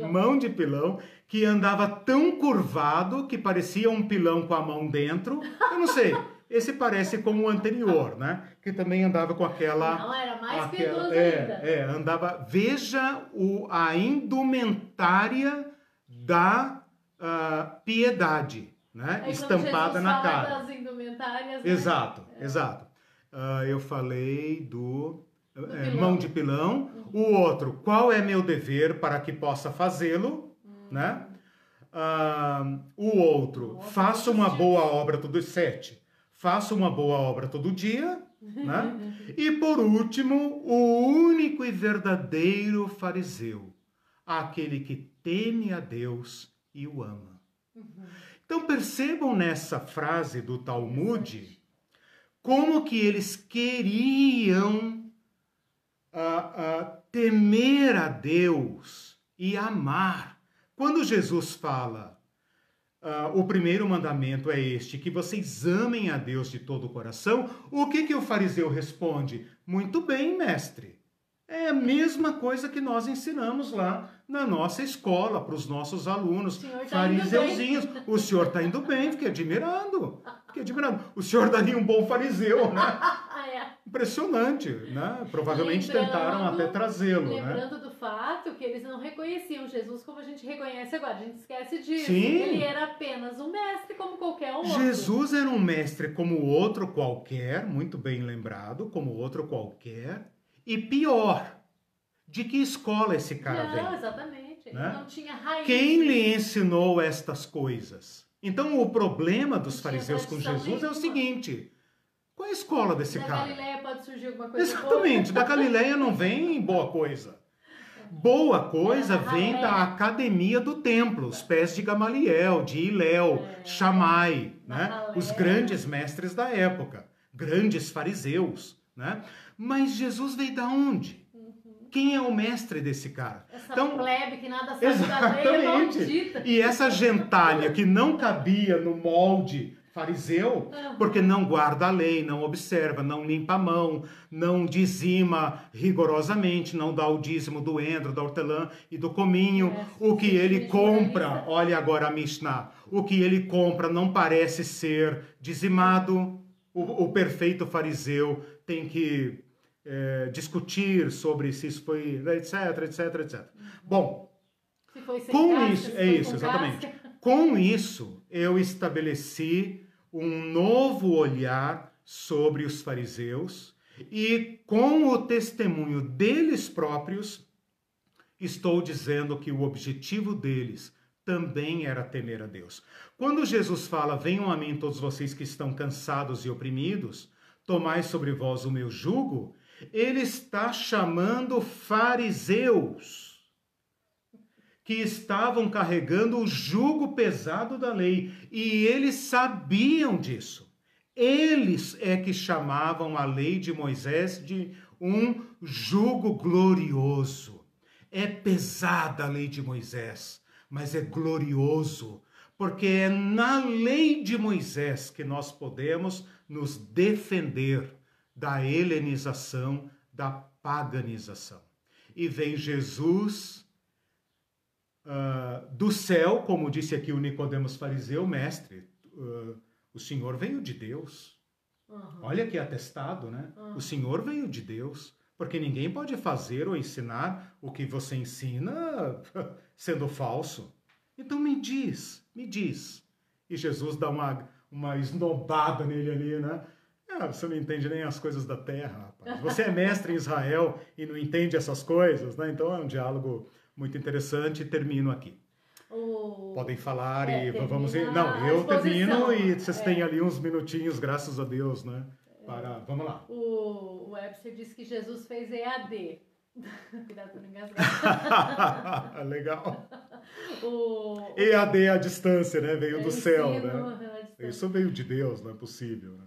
é, mão de pilão, que andava tão curvado que parecia um pilão com a mão dentro. Eu não sei. Esse parece como o anterior, né? Que também andava com aquela. Não, era mais aquela, é, ainda. É, andava. Veja o, a indumentária da uh, piedade, né? É Estampada na cara. Das indumentárias, né? Exato, é. exato. Uh, eu falei do. do é, mão de pilão. Uhum. O outro, qual é meu dever para que possa fazê-lo, uhum. né? Uh, o outro, faça uma boa obra todos sete faça uma boa obra todo dia, né? E por último, o único e verdadeiro fariseu, aquele que teme a Deus e o ama. Então percebam nessa frase do Talmud como que eles queriam uh, uh, temer a Deus e amar. Quando Jesus fala Uh, o primeiro mandamento é este: que vocês amem a Deus de todo o coração. O que, que o fariseu responde? Muito bem, mestre. É a mesma coisa que nós ensinamos lá na nossa escola, para os nossos alunos, tá fariseuzinhos. O senhor está indo bem, fiquei admirando. Fiquei admirando. O senhor daria um bom fariseu, né? Impressionante, né? Provavelmente lembrando, tentaram até trazê-lo, né? Lembrando né? do fato que eles não reconheciam Jesus como a gente reconhece agora. A gente esquece disso. Sim. Ele era apenas um mestre como qualquer outro. Jesus era um mestre como outro qualquer, muito bem lembrado, como outro qualquer. E pior, de que escola esse cara não, vem? Não, exatamente. Né? Ele não tinha raiz. Quem lhe ensinou estas coisas? Então o problema dos fariseus com Jesus nenhuma. é o seguinte qual é a escola desse da cara? Da Galileia pode surgir alguma coisa Exatamente, boa. da Galileia não vem boa coisa. Boa coisa vem da academia do templo, os pés de Gamaliel, de Iléu, é. Chamai, né? os grandes mestres da época, grandes fariseus. Né? Mas Jesus veio da onde? Quem é o mestre desse cara? Essa então, plebe que nada sabe exatamente. da lei E essa gentalha que não cabia no molde fariseu, porque não guarda a lei, não observa, não limpa a mão, não dizima rigorosamente, não dá o dízimo do endro, da hortelã e do cominho. É, o que ele compra, olha agora a Mishnah, o que ele compra não parece ser dizimado. O, o perfeito fariseu tem que é, discutir sobre se isso foi, etc, etc, etc. Bom, com isso, é isso, exatamente. Com isso, eu estabeleci um novo olhar sobre os fariseus e, com o testemunho deles próprios, estou dizendo que o objetivo deles também era temer a Deus. Quando Jesus fala: Venham a mim todos vocês que estão cansados e oprimidos, tomai sobre vós o meu jugo, Ele está chamando fariseus que estavam carregando o jugo pesado da lei e eles sabiam disso. Eles é que chamavam a lei de Moisés de um jugo glorioso. É pesada a lei de Moisés, mas é glorioso, porque é na lei de Moisés que nós podemos nos defender da helenização, da paganização. E vem Jesus uh, do céu, como disse aqui o Nicodemos fariseu, mestre, uh, o Senhor veio de Deus. Uhum. Olha que atestado, né? Uhum. O Senhor veio de Deus. Porque ninguém pode fazer ou ensinar o que você ensina sendo falso. Então me diz, me diz. E Jesus dá uma, uma esnobada nele ali, né? Ah, você não entende nem as coisas da terra, rapaz. Você é mestre em Israel e não entende essas coisas, né? Então é um diálogo muito interessante e termino aqui. O... Podem falar é, e vamos. Não, eu termino e vocês é. têm ali uns minutinhos, graças a Deus, né? Para... Vamos lá. O, Webster disse que Jesus fez EAD. Cuidado para não engasgar. Legal. O... EAD à distância, né? Veio do céu, né? Isso veio de Deus, não é possível. Né?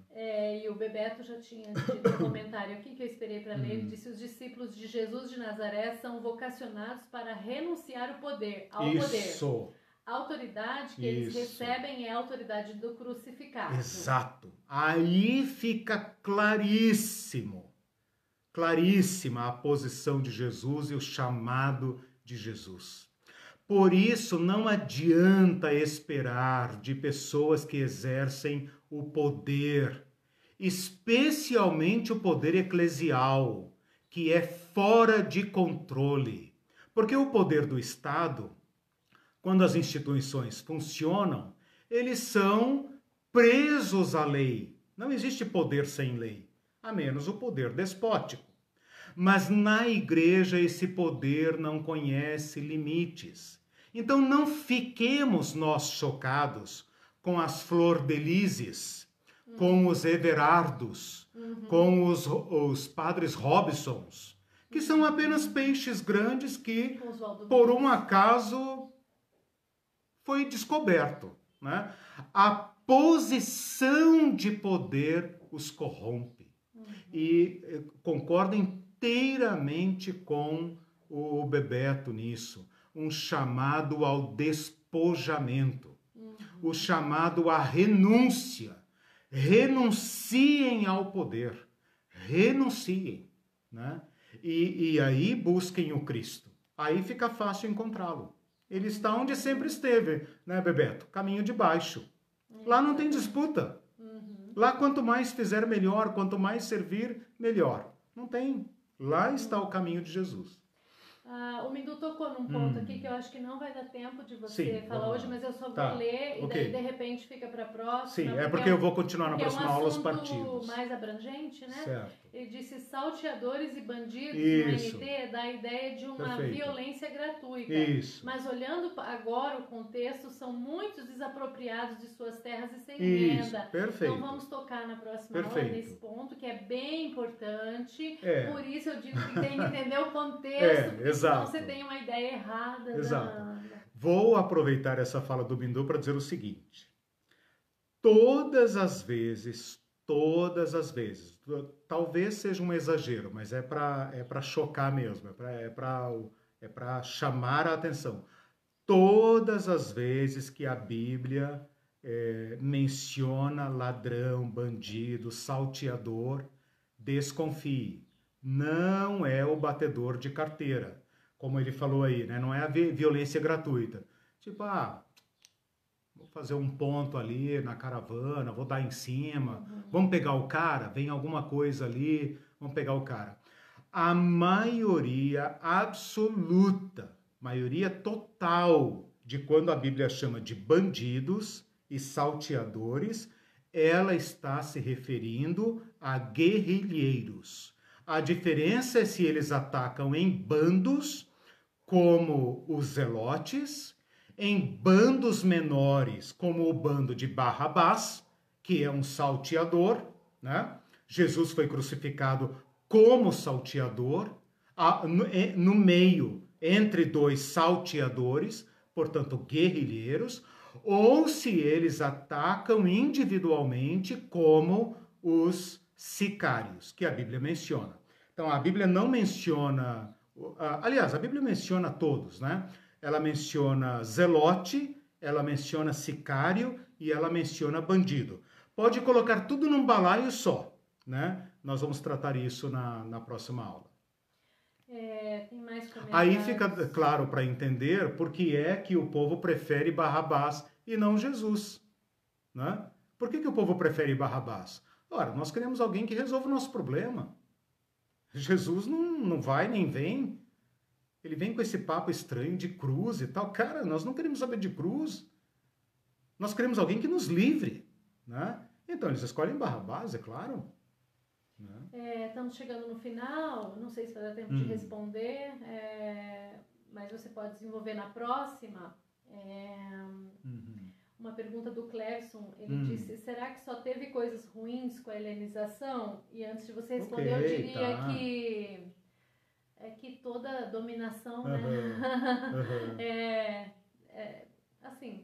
E o Bebeto já tinha dito um comentário aqui que eu esperei para ler. Ele uhum. disse: os discípulos de Jesus de Nazaré são vocacionados para renunciar o poder, ao Isso. poder. A autoridade que Isso. eles recebem é a autoridade do crucificado. Exato. Aí fica claríssimo, claríssima a posição de Jesus e o chamado de Jesus. Por isso, não adianta esperar de pessoas que exercem o poder, especialmente o poder eclesial, que é fora de controle. Porque o poder do Estado quando as instituições funcionam, eles são presos à lei. Não existe poder sem lei, a menos o poder despótico. Mas na igreja esse poder não conhece limites. Então não fiquemos nós chocados com as flor-de-lises, uhum. com os Everardos, uhum. com os, os padres Robsons, que são apenas peixes grandes que, por um acaso, foi descoberto. Né? A posição de poder os corrompe. Uhum. E eh, concordo inteiramente com o Bebeto nisso. Um chamado ao despojamento, uhum. o chamado à renúncia. Renunciem ao poder, renunciem. Né? E, e aí busquem o Cristo. Aí fica fácil encontrá-lo. Ele está onde sempre esteve, né, Bebeto? Caminho de baixo. Lá não tem disputa. Uhum. Lá, quanto mais fizer, melhor. Quanto mais servir, melhor. Não tem. Lá está o caminho de Jesus. Ah, o Mindu tocou num ponto hum. aqui que eu acho que não vai dar tempo de você Sim, falar hoje, mas eu só vou tá. ler e okay. daí de repente fica para a próxima. Sim, é porque é eu vou continuar na próxima é um aula os partidos. mais abrangente, né? Certo. Ele disse salteadores e bandidos Isso. no NT dá a ideia de uma Perfeito. violência gratuita. Isso. Mas olhando agora o contexto, são muitos desapropriados de suas terras e sem Isso. renda. Perfeito. Então vamos tocar na próxima Perfeito. aula nesse ponto, que é bem importante. É. Por isso eu digo que tem que entender o contexto, é, exato. senão você tem uma ideia errada. Exato. Da... Vou aproveitar essa fala do Bindu para dizer o seguinte. Todas as vezes, todas as vezes. Talvez seja um exagero, mas é para é para chocar mesmo, é para é para chamar a atenção. Todas as vezes que a Bíblia é, menciona ladrão, bandido, salteador, desconfie. Não é o batedor de carteira, como ele falou aí, né? Não é a violência gratuita. Tipo, ah, fazer um ponto ali na caravana, vou dar em cima, uhum. vamos pegar o cara, vem alguma coisa ali, vamos pegar o cara. A maioria absoluta, maioria total de quando a Bíblia chama de bandidos e salteadores, ela está se referindo a guerrilheiros. A diferença é se eles atacam em bandos, como os zelotes, em bandos menores, como o bando de Barrabás, que é um salteador, né? Jesus foi crucificado como salteador, no meio entre dois salteadores, portanto guerrilheiros, ou se eles atacam individualmente como os sicários, que a Bíblia menciona. Então a Bíblia não menciona, aliás, a Bíblia menciona todos, né? Ela menciona zelote, ela menciona sicário e ela menciona bandido. Pode colocar tudo num balaio só, né? Nós vamos tratar isso na, na próxima aula. É, tem mais Aí fica claro para entender por que é que o povo prefere Barrabás e não Jesus. Né? Por que, que o povo prefere Barrabás? Ora, nós queremos alguém que resolva o nosso problema. Jesus não, não vai nem vem. Ele vem com esse papo estranho de cruz e tal. Cara, nós não queremos saber de cruz. Nós queremos alguém que nos livre. Né? Então eles escolhem Barrabás, é claro. Né? É, estamos chegando no final, não sei se vai dar tempo hum. de responder, é, mas você pode desenvolver na próxima. É, uhum. Uma pergunta do Clevson, ele hum. disse, será que só teve coisas ruins com a helenização? E antes de você responder, okay, eu diria tá. que é que toda dominação, uhum. né? Uhum. é, é, assim,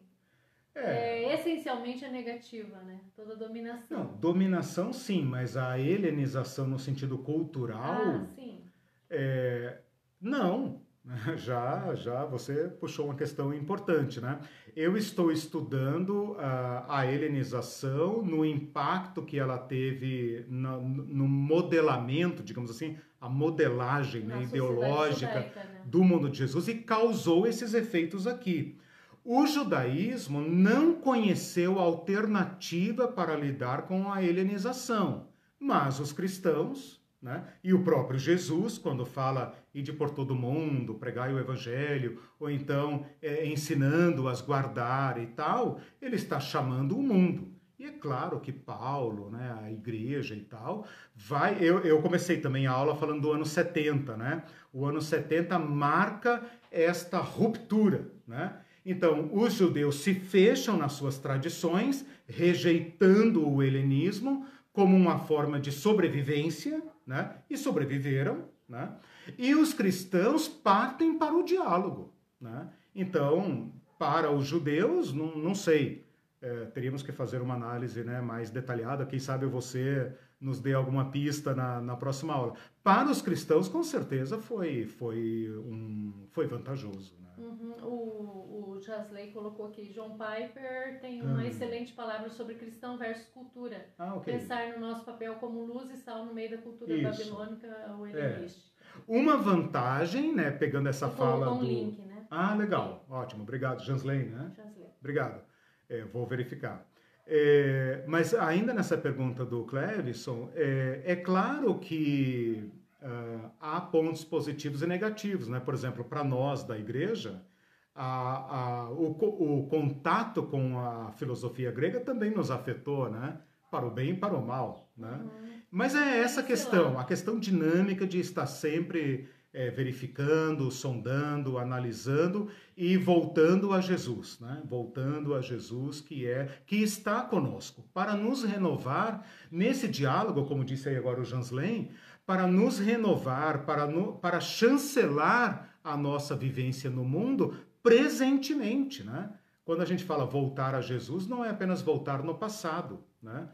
é. é. essencialmente é negativa, né? Toda dominação. Não, dominação sim, mas a helenização no sentido cultural. Ah, sim. É, não. Já, já você puxou uma questão importante, né? Eu estou estudando uh, a helenização no impacto que ela teve no, no modelamento, digamos assim, a modelagem né, ideológica judaica, né? do mundo de Jesus e causou esses efeitos aqui. O judaísmo não conheceu alternativa para lidar com a helenização, mas os cristãos, né, e o próprio Jesus, quando fala ide por todo mundo, pregai o evangelho, ou então é, ensinando-as guardar e tal, ele está chamando o mundo. E é claro que Paulo, né, a igreja e tal, vai. Eu, eu comecei também a aula falando do ano 70, né? O ano 70 marca esta ruptura, né? Então, os judeus se fecham nas suas tradições, rejeitando o helenismo como uma forma de sobrevivência, né? E sobreviveram, né? E os cristãos partem para o diálogo, né? Então, para os judeus, não, não sei, é, teríamos que fazer uma análise né, mais detalhada. Quem sabe você nos dê alguma pista na, na próxima aula. Para os cristãos, com certeza, foi, foi, um, foi vantajoso. Né? Uhum. O, o Jasley colocou aqui, John Piper tem uma uhum. excelente palavra sobre cristão versus cultura. Ah, okay. Pensar no nosso papel como luz e sal no meio da cultura Isso. babilônica ou helenística. É. Uma vantagem, né, pegando essa Eu fala um do... link, né? Ah, legal. Ótimo. Obrigado, Jasley, né? Jasley. Obrigado. É, vou verificar. É, mas ainda nessa pergunta do Clevison, é, é claro que uh, há pontos positivos e negativos. Né? Por exemplo, para nós da igreja, a, a, o, o, contato com a filosofia grega também nos afetou, né? para o bem e para o mal. Né? Uhum. Mas é essa questão, a questão dinâmica de estar sempre é, verificando, sondando, analisando e voltando a Jesus, né? Voltando a Jesus que é que está conosco para nos renovar nesse diálogo, como disse aí agora o Janslen, para nos renovar, para no, para chancelar a nossa vivência no mundo presentemente, né? Quando a gente fala voltar a Jesus, não é apenas voltar no passado, né?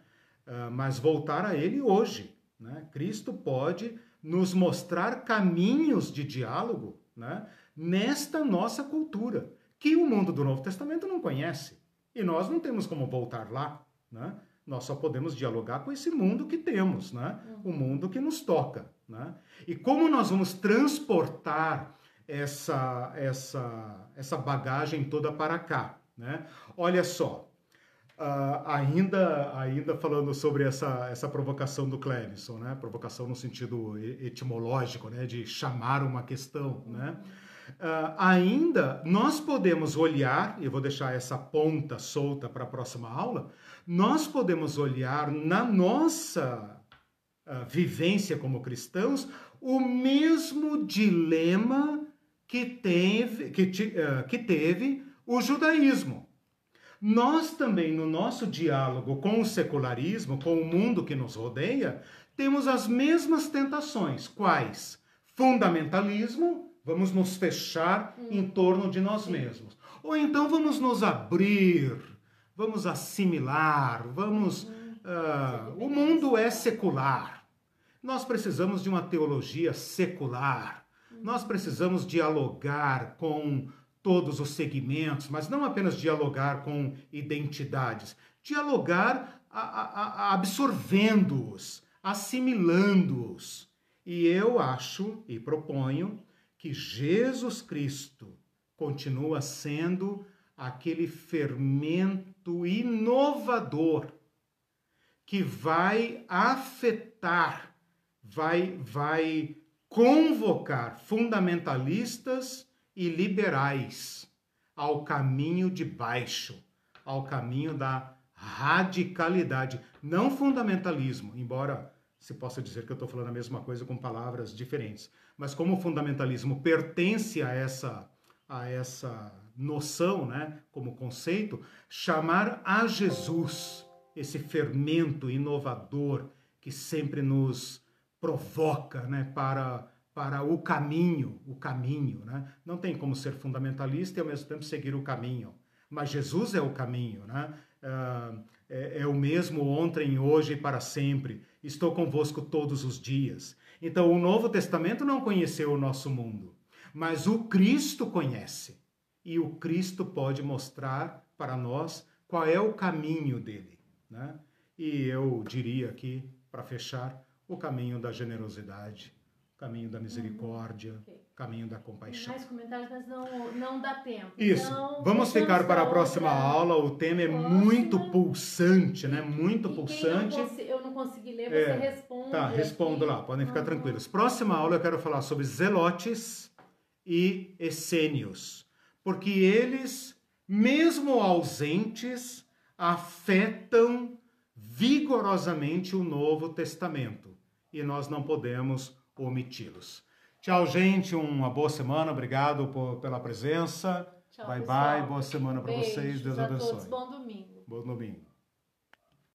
Uh, mas voltar a Ele hoje. Né? Cristo pode nos mostrar caminhos de diálogo né, nesta nossa cultura, que o mundo do Novo Testamento não conhece. E nós não temos como voltar lá. Né? Nós só podemos dialogar com esse mundo que temos, né? o mundo que nos toca. Né? E como nós vamos transportar essa, essa, essa bagagem toda para cá? Né? Olha só, Uh, ainda, ainda falando sobre essa, essa provocação do Clevison, né? Provocação no sentido etimológico, né? De chamar uma questão, né? Uh, ainda nós podemos olhar, e vou deixar essa ponta solta para a próxima aula, nós podemos olhar na nossa uh, vivência como cristãos o mesmo dilema que teve, que, que teve o judaísmo. Nós também, no nosso diálogo com o secularismo, com o mundo que nos rodeia, temos as mesmas tentações. Quais? Fundamentalismo, vamos nos fechar hum. em torno de nós Sim. mesmos. Ou então vamos nos abrir, vamos assimilar, vamos. Uh, o mundo é secular. Nós precisamos de uma teologia secular. Hum. Nós precisamos dialogar com todos os segmentos, mas não apenas dialogar com identidades, dialogar absorvendo-os, assimilando-os. E eu acho e proponho que Jesus Cristo continua sendo aquele fermento inovador que vai afetar, vai, vai convocar fundamentalistas e liberais ao caminho de baixo, ao caminho da radicalidade, não fundamentalismo, embora se possa dizer que eu estou falando a mesma coisa com palavras diferentes, mas como o fundamentalismo pertence a essa a essa noção, né, como conceito, chamar a Jesus, esse fermento inovador que sempre nos provoca, né, para para o caminho, o caminho, né? Não tem como ser fundamentalista e ao mesmo tempo seguir o caminho. Mas Jesus é o caminho, né? Uh, é, é, o mesmo ontem, hoje e para sempre. Estou convosco todos os dias. Então, o Novo Testamento não conheceu o nosso mundo, mas o Cristo conhece. E o Cristo pode mostrar para nós qual é o caminho dele. Né? E eu diria aqui, para fechar, o caminho da generosidade, caminho da misericórdia, uhum. okay. caminho da compaixão. Mais comentários, mas não, não dá tempo. Isso. Então, Vamos ficar para a próxima outra... aula. O tema é próxima. muito pulsante, né? Muito e pulsante. Não eu não consegui ler, você é, responde. Tá, respondo aqui. lá. Podem ficar uhum. tranquilos. Próxima aula eu quero falar sobre zelotes e essênios, porque eles, mesmo ausentes, afetam vigorosamente o Novo Testamento. E nós não podemos omiti-los. Tchau, gente. Uma boa semana. Obrigado por, pela presença. Tchau, bye, pessoal. bye. Boa semana para vocês. Deus abençoe. Todos. Bom domingo. Bom domingo.